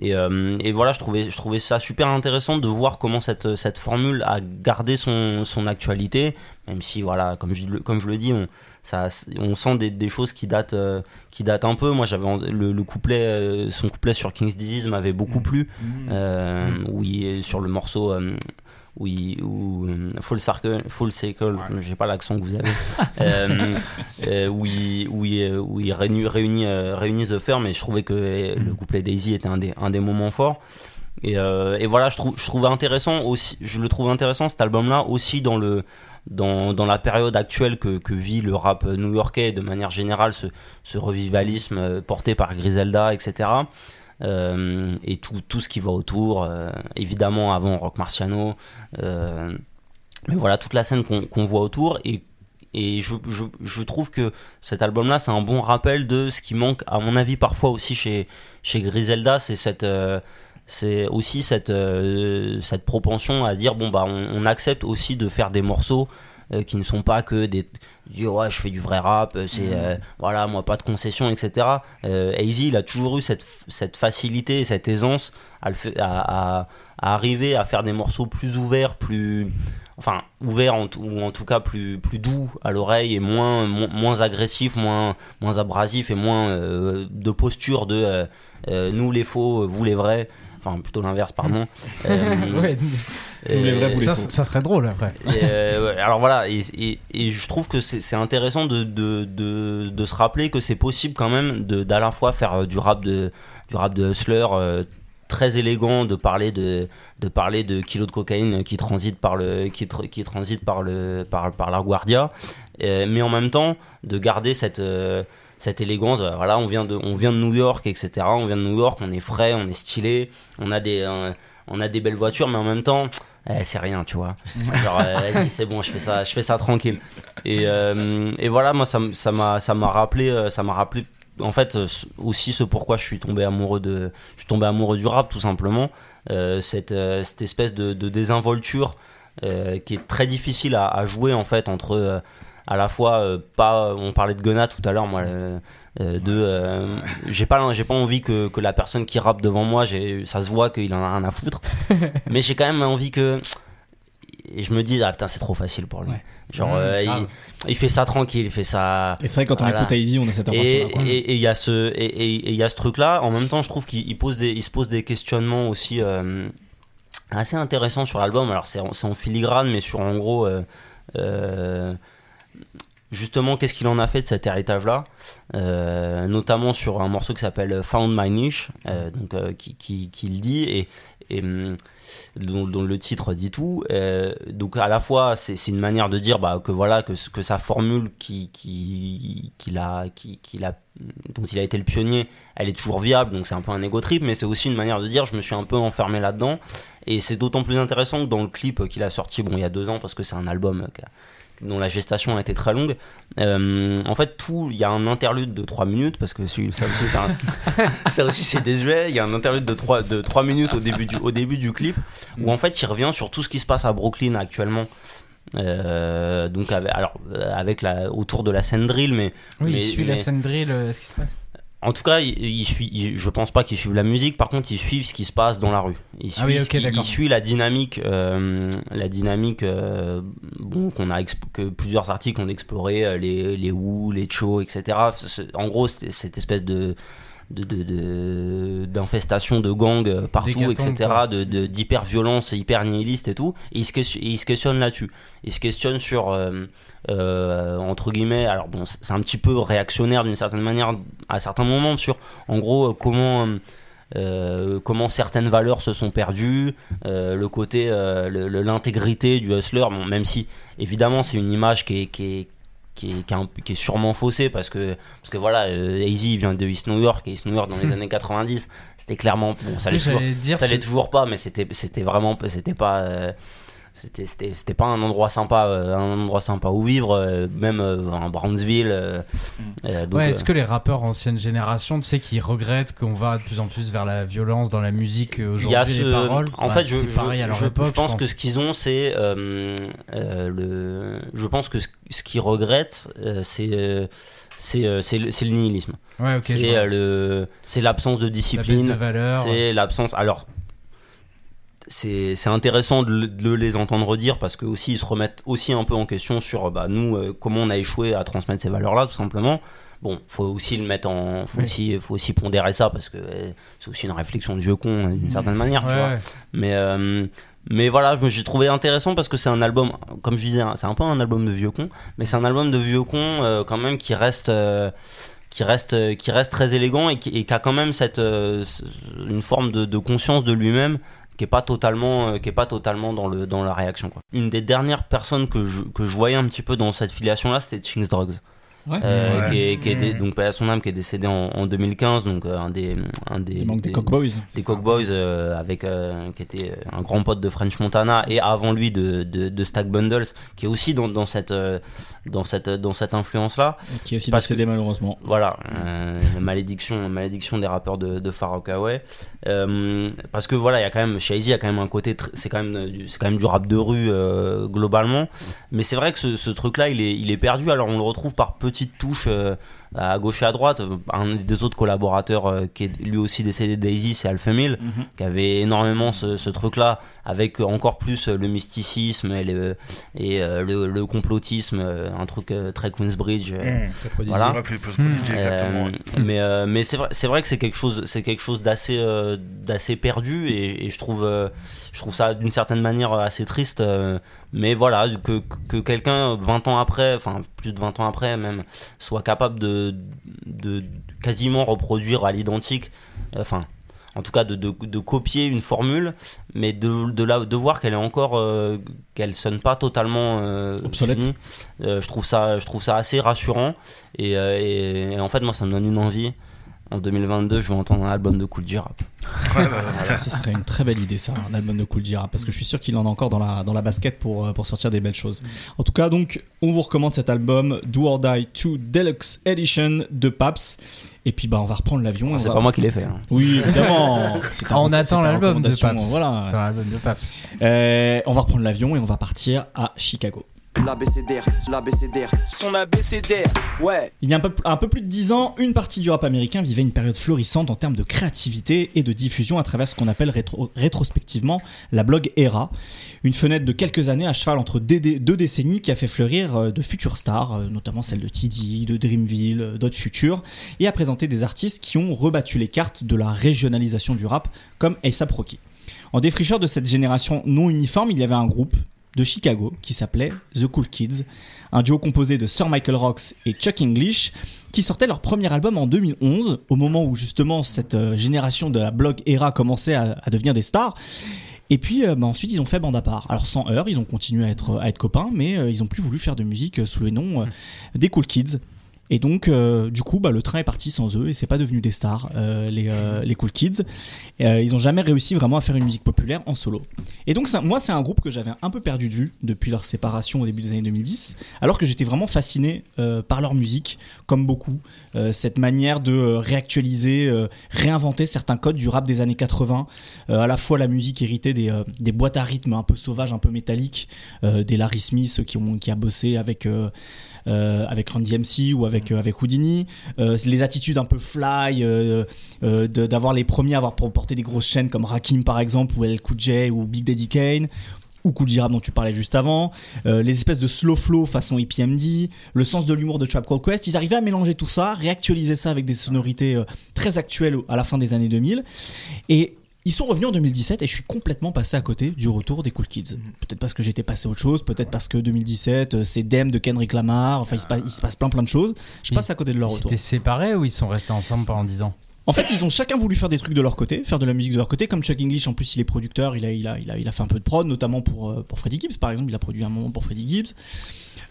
Et, euh, et voilà je trouvais je trouvais ça super intéressant de voir comment cette cette formule a gardé son son actualité même si voilà comme je le- comme je le dis on ça on sent des, des choses qui datent euh, qui datent un peu. Moi j'avais le, le couplet son couplet sur King's Disease m'avait beaucoup plu euh, où il est sur le morceau où, il- où, euh, Full Circle, Full Circle j'ai pas l'accent que vous avez, euh, euh, où il, où il, où il réunit, réunit, euh, réunit The Firm, et je trouvais que euh, le couplet Daisy était un des, un des moments forts. Et, euh, et voilà, je, trouve, je trouvais intéressant aussi, je le trouve intéressant cet album-là aussi dans le dans, dans la période actuelle que, que vit le rap new-yorkais de manière générale, ce, ce revivalisme porté par Griselda, etc. Euh, et tout, tout ce qui va autour, euh, évidemment avant Rock Marciano, euh, mais voilà toute la scène qu'on voit autour. Et et je, je, trouve que cet album-là, c'est un bon rappel de ce qui manque, à mon avis, parfois aussi chez, chez Griselda, c'est cette, c'est aussi cette, cette propension à dire bon bah on accepte aussi de faire des morceaux euh, qui ne sont pas que des dire ouais je fais du vrai rap euh, c'est euh, voilà moi pas de concessions etc euh, AZ il a toujours eu cette, cette facilité et cette aisance à, le fa- à, à- à arriver à faire des morceaux plus ouverts plus enfin ouverts en ou en tout cas plus plus doux à l'oreille et moins mo- moins agressifs moins moins abrasifs et moins de posture de nous les faux vous les vrais enfin plutôt l'inverse pardon Euh, Ouais, Vous les vrais, vous les ça, serait drôle après. et, euh, ouais, alors voilà, et, et- et je trouve que c'est intéressant de, de, de, de se rappeler que c'est possible quand même de- d'à la fois faire euh, du rap de, du rap de hustler euh, très élégant, de parler de, de parler de kilos de cocaïne qui transite par le, qui, tr- qui transite par le, par, par la Guardia, euh, mais en même temps de garder cette, euh, cette élégance. euh, Voilà, on vient de, on vient de New York, etc. On vient de New York, on est frais, on est stylé, on a des, euh, on a des belles voitures, mais en même temps, eh, c'est rien, tu vois. Genre, euh, vas-y, c'est bon, je fais ça, je fais ça tranquille. Et, euh, et voilà, moi, ça ça m'a, ça m'a rappelé, ça m'a rappelé, en fait, aussi ce pourquoi je suis tombé amoureux de, je suis tombé amoureux du rap, tout simplement. Cette, cette espèce de, de désinvolture qui est très difficile à, à jouer en fait entre à la fois euh, pas on parlait de Gunna tout à l'heure moi euh, euh, de euh, j'ai pas j'ai pas envie que, que la personne qui rappe devant moi ça se voit qu'il en a rien à foutre mais j'ai quand même envie que et je me dis ah putain c'est trop facile pour lui Ouais. genre Mmh, euh, il, il fait ça tranquille il fait ça Et c'est vrai, quand on Voilà. écoute Easy, on a cette et impression-là. et- il y a ce et- il y a ce truc là en même temps je trouve qu'il il pose des il se pose des questionnements aussi euh, assez intéressants sur l'album alors c'est en, c'est en filigrane mais sur en gros justement qu'est-ce qu'il en a fait de cet héritage là notamment sur un morceau qui s'appelle Found My Niche euh, donc euh, qui, qui, qui le dit et, et hum, dont, dont le titre dit tout. Euh, donc à la fois c'est une manière de dire bah, que voilà que, que sa formule qui, qui, qu'il a, qui, qu'il a, dont il a été le pionnier elle est toujours viable donc c'est un peu un ego trip mais c'est aussi une manière de dire je me suis un peu enfermé là dedans et c'est d'autant plus intéressant que dans le clip qu'il a sorti bon il y a deux ans parce que c'est un album qui a- dont la gestation a été très longue. Euh, en fait, tout, il y a un interlude de 3 minutes parce que ça aussi, c'est un- ça aussi c'est désuet. Il y a un interlude de 3, de 3 minutes au début, du, au début du clip où en fait il revient sur tout ce qui se passe à Brooklyn actuellement. Euh, donc avec, alors avec la autour de la scène drill mais Oui, mais- il suit mais- la scène drill, euh, ce qui se passe. En tout cas, il, il suit, il- je pense pas qu'ils suivent la musique. Par contre, ils suivent ce qui se passe dans la rue. Ils Ah oui, suivent il suit la dynamique, euh, la dynamique, euh, bon, qu'on a que plusieurs articles ont exploré, euh, les les Who, les Cho, etc. En gros, cette espèce de de- de- de- d'infestation de, gangs euh, partout, etc., de, d'hyper-violence, hyper nihiliste et tout. Et il se, question- il se questionne là-dessus. Il se questionne sur, euh, euh, entre guillemets, alors bon, c'est un petit peu réactionnaire d'une certaine manière à certains moments, sur, en gros, comment... euh, comment certaines valeurs se sont perdues, euh, le côté, euh, l'intégrité du hustler, bon, même si évidemment c'est une image qui est, qui est, qui est, qui est un- qui est sûrement faussée parce que, parce que voilà, euh, AZ vient de East New York et East New York dans les années 90, c'était clairement, bon, ça Oui, l'est toujours, dire, ça toujours pas, mais c'était, c'était vraiment, c'était pas, euh, c'était, c'était, c'était pas un endroit sympa, euh, un endroit sympa où vivre, euh, même euh, en Brownsville. euh, euh, donc, ouais, euh, est-ce que les rappeurs ancienne génération, tu sais, qui regrettent qu'on va de plus en plus vers la violence dans la musique Il y a aujourd'hui, ce... les paroles? En Bah, fait, je, c'était je- pareil à leur je- époque, je pense que ce qu'ils ont, c'est euh, euh, le. Je pense que ce, ce qu'ils regrettent, euh, c'est euh, c'est euh, c'est le, c'est le nihilisme. Ouais, ok, je c'est vois. euh, le c'est l'absence de discipline. de valeur. C'est l'absence. Alors, c'est c'est intéressant de, le- de les entendre dire parce que aussi ils se remettent aussi un peu en question sur bah, nous euh, comment on a échoué à transmettre ces valeurs-là, tout simplement. Bon, faut aussi le mettre en, faut Oui. aussi, faut aussi pondérer ça parce que euh, c'est aussi une réflexion de vieux con euh, d'une certaine manière, tu vois. ouais. Mais, euh, mais voilà, j'ai trouvé intéressant parce que c'est un album, comme je disais, hein, c'est un peu un album de vieux con, mais c'est un album de vieux con euh, quand même qui reste, qui reste, qui reste très élégant et qui, et qui a quand même cette, ce- une forme de, de conscience de lui-même qui est pas totalement, euh, qui est pas totalement dans le dans la réaction. Une des dernières personnes que je, que je voyais un petit peu dans cette filiation-là, c'était Chinks Drugs. Ouais. Euh, Ouais. qui est, qui est dé- donc paix à son âme qui est décédé en, en 2015 donc euh, un des un des Il manque des Cockboys. des Cockboys euh, avec euh, qui était un grand pote de French Montana et avant lui de, de, de Stack Bundles qui est aussi dans, dans cette euh, dans cette dans cette influence là Qui est aussi Parce décédé malheureusement. voilà euh, malédiction malédiction des rappeurs de, de Far Rockaway Euh, parce que voilà il y a quand même chez Easy il y a quand même un côté tr- c'est quand même du- c'est quand même du rap de rue euh, globalement mais c'est vrai que ce, ce truc là il est il est perdu alors on le retrouve par petites touches euh, à gauche et à droite un des autres collaborateurs euh, qui est lui aussi décédé Daisy c'est Alpha Mill qui avait énormément ce, ce truc là avec encore plus euh, le mysticisme et le, et, euh, le, le complotisme un truc euh, très Queensbridge Mmh. Voilà. Post Prodigy, exactement. euh, mais euh, mais c'est vrai que c'est quelque chose c'est quelque chose d'assez euh, d'assez perdu et, et je trouve euh, je trouve ça d'une certaine manière assez triste euh, mais voilà que, que quelqu'un 20 ans après enfin plus de 20 ans après même soit capable de de quasiment reproduire à l'identique enfin en tout cas de, de, de copier une formule mais de, de, la, de voir qu'elle est encore euh, qu'elle sonne pas totalement euh, Obsolète. finie. Euh, je trouve ça je trouve ça assez rassurant et, euh, et- et en fait moi ça me donne une envie en 2022 je vais entendre un album de Cool J Rap Ouais, bah, Voilà, ce serait une très belle idée ça, un album de Cool J Rap, parce que je suis sûr qu'il en a encore dans la, dans la basket pour, euh, pour sortir des belles choses. En tout cas, donc, on vous recommande cet album Do or Die 2 Deluxe Edition de Paps. Et puis, bah, on va reprendre l'avion. c'est va- pas moi qui l'ai fait hein. Oui, évidemment. On attend l'album de Paps. Voilà. De Paps. Euh, on va reprendre l'avion et on va partir à Chicago. L'abécédaire, l'abécédaire. Son abécédaire, ouais. Il y a un peu, un peu plus de 10 ans, une partie du rap américain vivait une période florissante en termes de créativité et de diffusion à travers ce qu'on appelle rétro- rétrospectivement la blog era. Une fenêtre de quelques années à cheval entre deux, dé- deux décennies qui a fait fleurir euh, de futures stars, euh, notamment celles de TD, de Dreamville, euh, d'autres futurs, et a présenté des artistes qui ont rebattu les cartes de la régionalisation du rap, comme A$AP Rocky. En défricheur de cette génération non uniforme, il y avait un groupe de Chicago qui s'appelait The Cool Kids, un duo composé de Sir Michael Rocks et Chuck English, qui sortait leur premier album en 2011, au moment où justement cette euh, génération de la blog era commençait à, devenir des stars. Et puis euh, bah, ensuite ils ont fait bande à part. Alors sans heure, ils ont continué à être, à être copains, mais euh, ils ont plus voulu faire de musique sous le nom des Cool Kids. Et donc, euh, du coup, bah, le train est parti sans eux et c'est pas devenu des stars, euh, les, euh, les Cool Kids. Et, euh, ils ont jamais réussi vraiment à faire une musique populaire en solo. Et donc, ça- moi, c'est un groupe que j'avais un peu perdu de vue depuis leur séparation au début des années 2010, alors que j'étais vraiment fasciné euh, par leur musique, comme beaucoup. Euh, cette manière de réactualiser, réinventer certains codes du rap des années 80, euh, à la fois la musique héritée des, des boîtes à rythme un peu sauvages, un peu métalliques, des Larry Smith qui, ont, qui a bossé avec. Euh, avec Randy MC ou avec, euh, avec Houdini, Euh, les attitudes un peu fly, d'avoir les premiers à avoir porté des grosses chaînes comme Rakim par exemple, ou El J ou Big Daddy Kane, ou Cool dont tu parlais juste avant, euh, les espèces de slow flow façon EPMD, le sens de l'humour de Trap Called Quest, ils arrivaient à mélanger tout ça, réactualiser ça avec des sonorités euh, très actuelles à la fin des années 2000, et ils sont revenus en 2017 et je suis complètement passé à côté du retour des Cool Kids. Peut-être parce que j'étais passé à autre chose, peut-être parce que 2017 euh, c'est Dem de Kendrick Lamar, enfin il se, passe, il se passe plein plein de choses. Je Ils- passe à côté de leur Ils retour. étaient séparés ou ils sont restés ensemble pendant 10 ans? En fait, ils ont chacun voulu faire des trucs de leur côté, faire de la musique de leur côté. Comme Chuck English, en plus, il est producteur, il a, il a, il a, il a fait un peu de prod, notamment pour, euh, pour Freddie Gibbs, par exemple. Il a produit un moment pour Freddie Gibbs.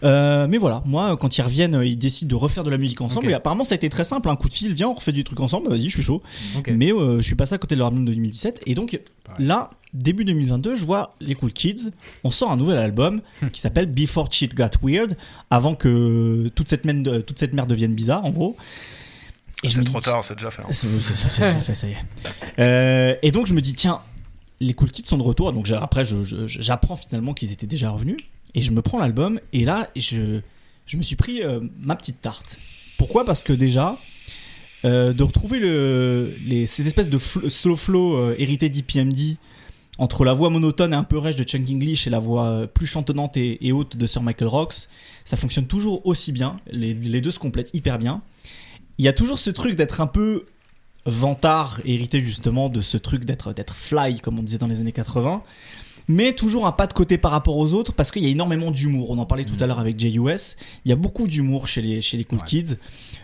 Euh, mais voilà, moi, quand ils reviennent, euh, ils décident de refaire de la musique ensemble. Et apparemment, ça a été très simple. Un coup de fil, viens, on refait du truc ensemble. Vas-y, je suis chaud. Mais euh, je suis passé à côté de leur album de 2017. Et donc, là, début 2022, je vois les Cool Kids. On sort un nouvel album qui s'appelle Before Shit Got Weird, avant que toute cette, merde, toute cette merde devienne bizarre, en gros. Je C'est trop tard, c'est déjà fait. hein. c'est déjà fait, ça y est. Euh, et donc je me dis, tiens, les Cool Kids sont de retour. Donc après, j'apprends finalement qu'ils étaient déjà revenus. Et je me prends l'album. Et là, je, je me suis pris euh, ma petite tarte. Pourquoi? Parce que déjà, euh, de retrouver le, les, ces espèces de fl- slow flow hérités d'EPMD entre la voix monotone et un peu rêche de Chunk English et la voix plus chantonnante et, et haute de Sir Michael Rocks, ça fonctionne toujours aussi bien. Les, les deux se complètent hyper bien. Il y a toujours ce truc d'être un peu vantard, hérité justement de ce truc d'être d'être fly, comme on disait dans les années 80, mais toujours un pas de côté par rapport aux autres parce qu'il y a énormément d'humour. On en parlait tout à l'heure avec JUS. Il y a beaucoup d'humour chez les, chez les Cool Kids,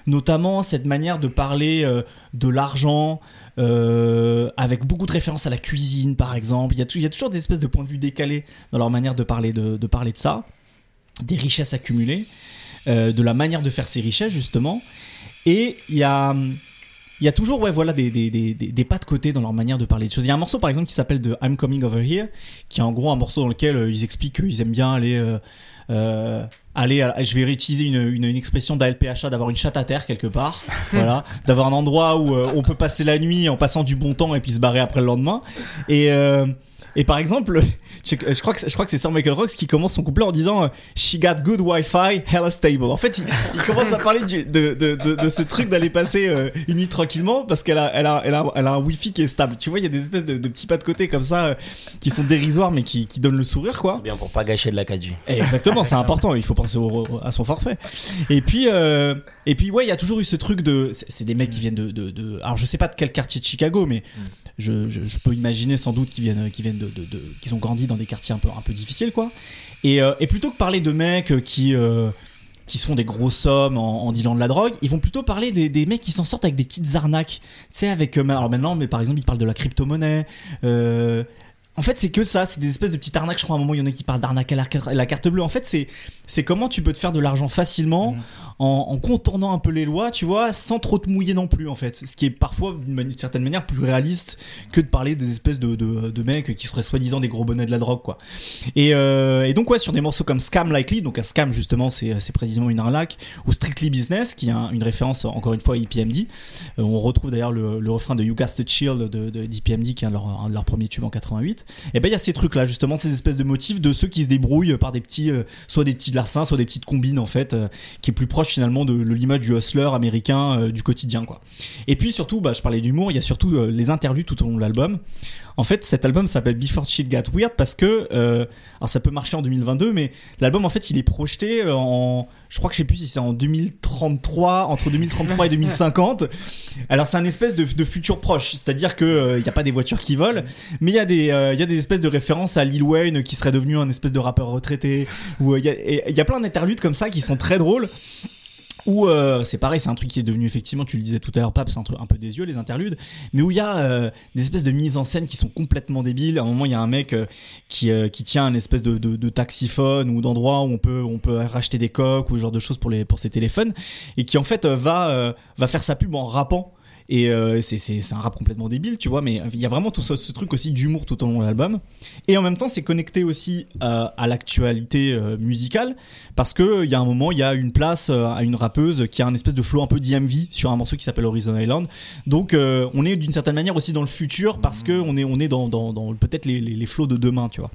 notamment cette manière de parler euh, de l'argent. euh, avec beaucoup de références à la cuisine par exemple il y, a, tou- il y a toujours des espèces de points de vue décalés dans leur manière de parler de, de parler de ça des richesses accumulées euh, de la manière de faire ces richesses justement et il y a il y a toujours ouais voilà des, des, des, des- pas de côté dans leur manière de parler de choses. Il y a un morceau par exemple qui s'appelle de I'm Coming Over Here, qui est en gros un morceau dans lequel euh, ils expliquent qu'ils aiment bien aller euh, euh, aller. à- je vais réutiliser une, une, une expression d'ALPHA, d'avoir une chatte à terre quelque part, voilà, d'avoir un endroit où on peut passer la nuit en passant du bon temps et puis se barrer après le lendemain. Et et par exemple, je, je crois que je crois que c'est Sir Michael Rocks qui commence son couplet en disant euh, She got good Wi-Fi, hella stable. En fait, il, il commence à parler du- de, de, de, de ce truc d'aller passer euh, une nuit tranquillement parce qu'elle a, elle a, elle a, elle a un Wi-Fi qui est stable. Tu vois, il y a des espèces de, petits pas de côté comme ça euh, qui sont dérisoires mais qui, qui donnent le sourire, quoi. Bien pour pas gâcher de la 4G. Eh, Exactement, c'est important. Il faut penser au- à son forfait. Et puis, euh, et puis, ouais, il y a toujours eu ce truc de. C'est des mecs qui viennent de, Alors, je sais pas de quel quartier de Chicago, mais je, je- je peux imaginer sans doute qu'ils viennent, qu'ils viennent de, de, ont grandi dans des quartiers un peu, un peu difficiles, quoi. Et, euh, et plutôt que parler de mecs euh, qui. euh, qui se font des grosses sommes en, en de la drogue, ils vont plutôt parler des, mecs qui s'en sortent avec des petites arnaques. Tu sais, avec. alors maintenant, mais par exemple, ils parlent de la crypto-monnaie. Euh, en fait, c'est que ça, c'est des espèces de petites arnaques. Je crois à un moment, il y en a qui parlent d'arnaque à la, car- la carte bleue. En fait, c'est c'est comment tu peux te faire de l'argent facilement Mhm. en, en contournant un peu les lois, tu vois, sans trop te mouiller non plus, en fait. Ce qui est parfois, d'une certaine manière, plus réaliste que de parler des espèces de, de, de mecs qui seraient soi-disant des gros bonnets de la drogue, quoi. Et, euh, et donc, ouais, sur des morceaux comme Scam Likely, donc un scam, justement, c'est c'est précisément une arnaque, ou Strictly Business, qui est un- une référence, encore une fois, à EPMD. Euh, on retrouve d'ailleurs le, le refrain de You Got to Chill de, de, d'EPMD, qui est un de leurs leurs premiers tubes en 88. Et ben il y a ces trucs là justement, ces espèces de motifs de ceux qui se débrouillent par des petits, euh, soit des petits larcins, soit des petites combines en fait, euh, qui est plus proche finalement de, l'image du hustler américain euh, du quotidien quoi. Et puis surtout, bah, je parlais d'humour, il y a surtout les interludes tout au long de l'album. En fait, cet album s'appelle Before Shit Got Weird parce que, euh, alors ça peut marcher en 2022, mais l'album en fait il est projeté en, je crois que je sais plus si c'est en 2033, entre 2033 et 2050. Alors c'est un espèce de, futur proche, c'est-à-dire que il euh, n'y a pas des voitures qui volent, mais il y a des, euh, il y a des espèces de références à Lil Wayne qui serait devenu un espèce de rappeur retraité, ou il y, y, a plein d'interludes comme ça qui sont très drôles. Où euh, c'est pareil, c'est un truc qui est devenu effectivement, tu le disais tout à l'heure, Pape, c'est un, un peu des yeux, les interludes, mais où il y a euh, des espèces de mises en scène qui sont complètement débiles. À un moment, il y a un mec euh, qui, qui tient un espèce de, de, taxiphone ou d'endroit où on peut, on peut racheter des coques ou ce genre de choses pour, les, pour ses téléphones, et qui en fait va, va faire sa pub en rappant et euh, c'est un rap complètement débile, tu vois, mais il y a vraiment tout ce, truc aussi d'humour tout au long de l'album. Et en même temps, c'est connecté aussi euh, à l'actualité euh, musicale, parce qu'il y a un moment, il y a une place à une rappeuse qui a un espèce de flow un peu DMV sur un morceau qui s'appelle Horizon Island. Donc on est d'une certaine manière aussi dans le futur, parce qu'on est, on est dans, dans, dans peut-être les, les, flows de demain, tu vois.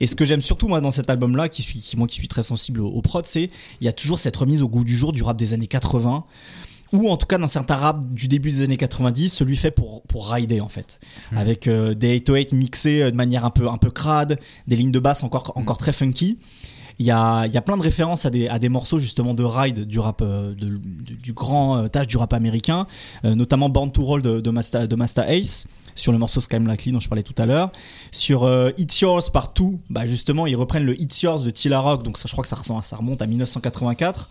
Et ce que j'aime surtout, moi, dans cet album-là, qui suis, qui, moi qui suis très sensible au, au prod, c'est il y a toujours cette remise au goût du jour du rap des années 80 ou en tout cas d'un certain rap du début des années 90, celui fait pour, pour rider en fait. Hmm. Avec euh, des 808 mixés euh, de manière un peu, un peu crade, des lignes de basse encore, encore hmm. très funky. Il y a, y a, plein de références à des, à des morceaux justement de ride du rap, euh, de, du grand tâche du rap américain, notamment Born to Roll de, de, de Master Ace sur le morceau Sky Likely dont je parlais tout à l'heure. Sur euh, It's Yours partout, bah justement ils reprennent le It's Yours de Tila Rock, donc ça je crois que ça, ça remonte à 1984.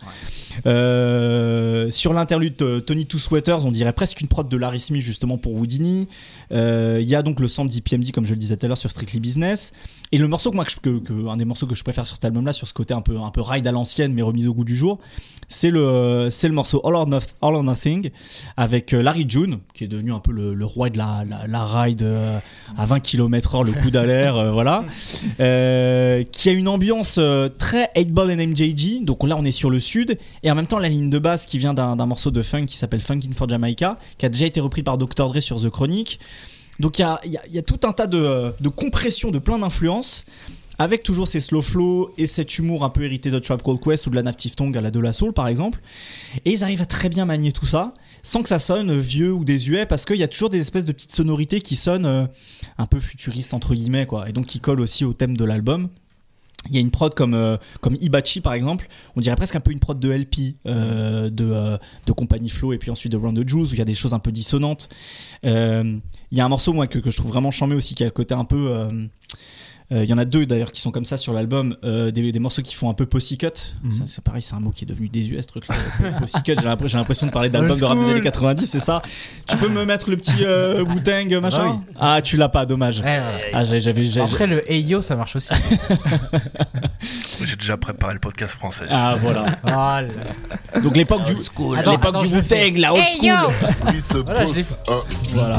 Euh, sur l'interlude euh, Tony Two Sweaters, on dirait presque une prod de Larry Smith justement pour Houdini. Il y a donc le sample d'IPMD comme je le disais tout à l'heure sur Strictly Business. Et le morceau que moi, que, un des morceaux que je préfère sur cet album-là, sur ce côté un peu, un peu ride à l'ancienne mais remis au goût du jour, c'est le, c'est le morceau All or, Nothing avec Larry June, qui est devenu un peu le, roi de la, la, ride euh, à 20 km/h, le coup d'alerte, euh, voilà, euh, qui a une ambiance très 8-Ball and MJG. Donc là, on est sur le sud, et en même temps, la ligne de basse qui vient d'un morceau de funk qui s'appelle Funkin' for Jamaica, qui a déjà été repris par Dr. Dre sur The Chronic. Donc il y a, y a, tout un tas de, de compression de plein d'influences avec toujours ces slow flow et cet humour un peu hérité de Trap Called Quest ou de la Native Tongue à la De La Soul par exemple. Et ils arrivent à très bien manier tout ça sans que ça sonne vieux ou désuet parce qu'il y a toujours des espèces de petites sonorités qui sonnent euh, un peu futuristes entre guillemets quoi et donc qui collent aussi au thème de l'album. Il y a une prod comme, euh, comme Ibachi par exemple, on dirait presque un peu une prod de LP, euh, de, de Compagnie Flow et puis ensuite de Round the Juice où il y a des choses un peu dissonantes. il y a un morceau moi que, je trouve vraiment chambé aussi qui a un côté un peu il euh, y en a deux d'ailleurs qui sont comme ça sur l'album, euh, des, morceaux qui font un peu pussycut. Mhm. C'est pareil, c'est un mot qui est devenu désuet ce truc-là. pussycut, j'ai l'impression de parler d'album de rap des années 90, c'est ça. Tu peux me mettre le petit euh, Wu-Tang machin Ah, tu l'as pas, dommage. ah, j'avais, Après le Hey Yo, ça marche aussi. j'ai déjà préparé le podcast français. Ah voilà. Oh Donc l'époque du, l'époque du Wu-Tang, la old school. Oui, se pose, voilà.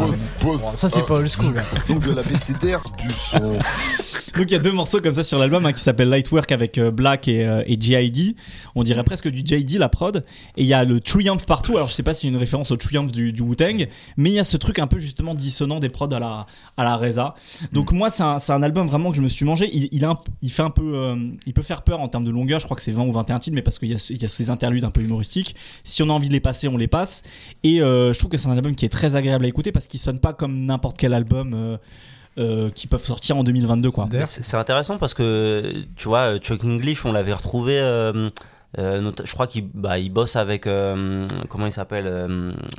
ça c'est pas old school. Donc de la BCDR du son. Donc il y a deux morceaux comme ça sur l'album hein, qui s'appelle Lightwork avec euh, Black et, euh, et, GID. On dirait presque du JD la prod. Et il y a le Triumph partout. Alors je sais pas si c'est une référence au Triumph du, du Wu-Tang, mais il y a ce truc un peu justement dissonant des prods à la, à la Reza. Donc moi c'est un, un, album vraiment que je me suis mangé. Il, il, a il fait un peu, euh, il peut faire peur en termes de longueur. Je crois que c'est 20 ou 21 titres, mais parce qu'il y, y, a ces interludes un peu humoristiques. Si on a envie de les passer, on les passe. Et je trouve que c'est un album qui est très agréable à écouter parce qu'il sonne pas comme n'importe quel album. Euh, qui peuvent sortir en 2022 quoi. C'est intéressant parce que tu vois Chuck English on l'avait retrouvé euh, euh, je crois qu'il bah, il bosse avec comment il s'appelle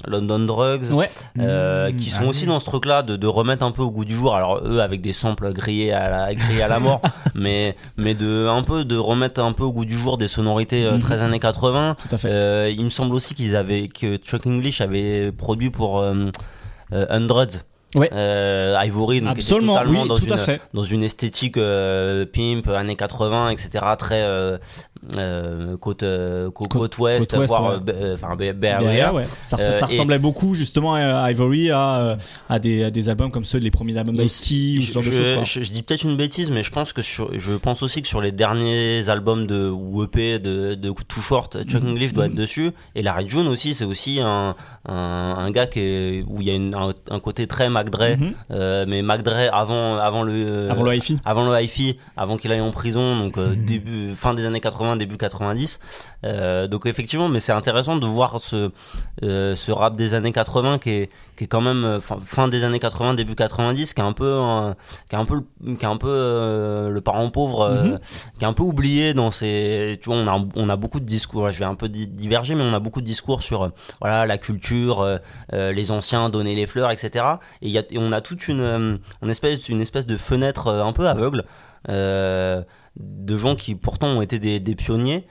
London Drugs ouais. mmh. qui sont ah aussi dans ce truc là de, de, remettre un peu au goût du jour alors eux avec des samples grillés à la, grillés à la mort mais mais de un peu de remettre un peu au goût du jour des sonorités mmh. 13 années 80 Tout à fait. il me semble aussi qu'ils avaient que Chuck English avait produit pour Hundreds Ouais. Euh, Ivory, donc Absolument, totalement oui, dans, tout une, à fait. dans une esthétique euh, pimp, années 80, etc. Très euh, côte, côte, côte, ouest, côte voire ouais. Enfin ouais. Ça, ça, ça ressemblait et... beaucoup justement à Ivory, à, à, des, à des albums comme ceux les premiers albums d'Ice-T ou ce genre je, de choses. Je, je, dis peut-être une bêtise, mais je pense que sur, je pense aussi que sur les derniers albums de ou EP de, de Too Short, Chuck mm -hmm. English doit être dessus. Et Larry June aussi, c'est aussi un, un, un, gars qui est, où il y a une, un, un côté très Mac Dre, Mhm. euh, mais Mac Dre avant, avant le, Avant le hi-fi. avant le hi-fi, avant qu'il aille en prison, donc euh, Mhm. début, fin des années 80, début 90. Euh, donc effectivement, mais c'est intéressant de voir ce, ce rap des années 80 qui est, qui est quand même fin, fin des années 80, début 90, qui est un peu, qui est un peu, le- qui est un peu le parent pauvre, Mhm. qui est un peu oublié dans ces, tu vois, on a, on a beaucoup de discours. Je vais un peu di- diverger, mais on a beaucoup de discours sur, voilà, la culture, les anciens donner les fleurs, etc. Et, il y a, et on a toute une, euh, une espèce, une espèce de fenêtre euh, un peu aveugle euh, de gens qui pourtant ont été des, des pionniers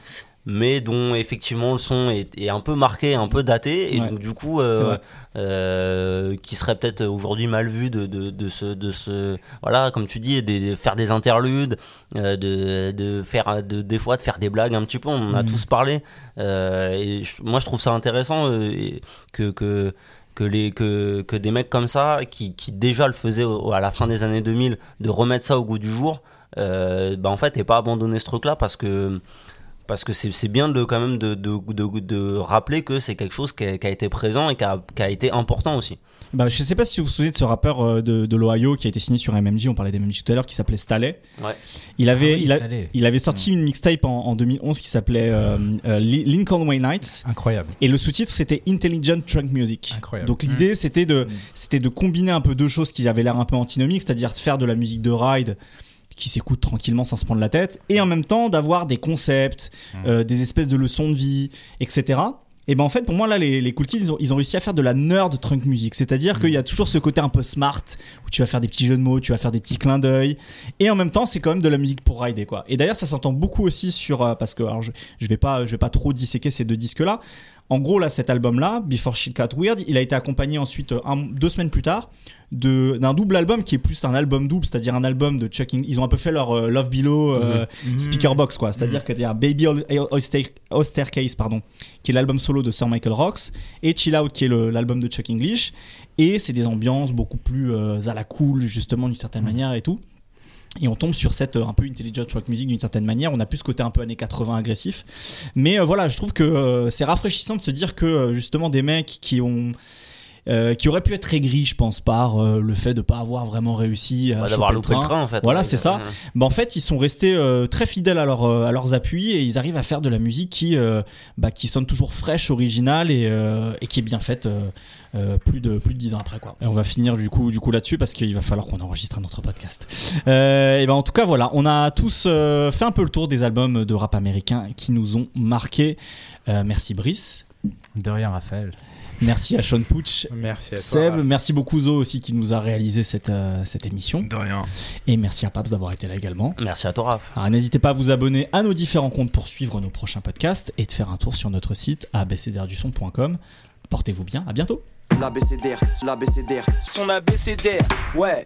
mais dont effectivement le son est, est un peu marqué, un peu daté, et Ouais. donc du coup, euh, euh, qui serait peut-être aujourd'hui mal vu de, de, de ce, de ce, voilà, comme tu dis, de faire des interludes, euh, de, de faire, de, des fois de faire des blagues un petit peu, on en a Mhm. tous parlé, et je- moi je trouve ça intéressant et que, que que, les, que, que des mecs comme ça, qui, qui déjà le faisaient à la fin des années 2000, de remettre ça au goût du jour, euh, bah en fait, et pas abandonner ce truc-là parce que parce que c'est bien de quand même de, de, de, de rappeler que c'est quelque chose qui a, qui a été présent et qui a, qui a été important aussi. Bah, je sais pas si vous vous souvenez de ce rappeur euh, de, de l'Ohio qui a été signé sur MMG, on parlait d'MMG tout à l'heure, qui s'appelait Staley. Ouais. Il avait, Ah oui, il, a- Staley. il avait sorti une mixtape en, en 2011 qui s'appelait euh, euh, Li- Lincoln Way Nights. Incroyable. Et le sous-titre c'était Intelligent Trunk Music. Incroyable. Donc l'idée c'était de, c'était de combiner un peu deux choses qui avaient l'air un peu antinomiques, c'est-à-dire de faire de la musique de ride qui s'écoute tranquillement sans se prendre la tête, et en même temps d'avoir des concepts, euh, des espèces de leçons de vie, etc. Et ben en fait pour moi là les, les Cool Kids ils ont, ils ont réussi à faire de la nerd trunk music, c'est-à-dire qu'il y a toujours ce côté un peu smart où tu vas faire des petits jeux de mots, tu vas faire des petits clins d'œil, et en même temps c'est quand même de la musique pour rider quoi. Et d'ailleurs ça s'entend beaucoup aussi sur euh, parce que alors je, je vais pas je vais pas trop disséquer ces deux disques là. En gros, là, cet album-là, Before Shit Got Weird, il a été accompagné ensuite, euh, un- deux semaines plus tard, de- d'un double album qui est plus un album double, c'est-à-dire un album de Chuck. Ils ont un peu fait leur euh, Love Below euh, speaker box, quoi. C'est-à-dire qu'il y a Baby Oyster, Oyster Case, pardon, qui est l'album solo de Sir Michael Rocks, et Chill Out, qui est le- l'album de Chuck English. Et c'est des ambiances beaucoup plus euh, à la cool, justement, d'une certaine manière et tout. Et on tombe sur cette euh, un peu intelligent rock music d'une certaine manière. On a plus ce côté un peu années 80 agressif. Mais euh, voilà, je trouve que euh, c'est rafraîchissant de se dire que euh, justement des mecs qui ont euh, qui auraient pu être aigris, je pense, par euh, le fait de pas avoir vraiment réussi à Bah, choper le loupé le train. train en fait. Voilà, Ouais, c'est ça. ouais. Bah, en fait, ils sont restés euh, très fidèles à, leur, à leurs appuis et ils arrivent à faire de la musique qui, euh, bah, qui sonne toujours fraîche, originale et, euh, et qui est bien faite euh, euh, plus, de, plus de 10 ans après. Quoi. Et on va finir du coup, du coup là-dessus parce qu'il va falloir qu'on enregistre un autre podcast. Euh, et ben, en tout cas, voilà, on a tous euh, fait un peu le tour des albums de rap américain qui nous ont marqué. Euh, merci Brice. De rien, Raphaël. Merci à Sean Pooch. Merci à toi. Seb, merci beaucoup Zo aussi qui nous a réalisé cette, euh, cette émission. De rien. Et merci à Paps d'avoir été là également. Merci à toi, Raph. Alors, n'hésitez pas à vous abonner à nos différents comptes pour suivre nos prochains podcasts et de faire un tour sur notre site abcdrduson.com. Portez-vous bien, à bientôt. L'ABCDR, l'ABCDR, Son abécédaire, ouais.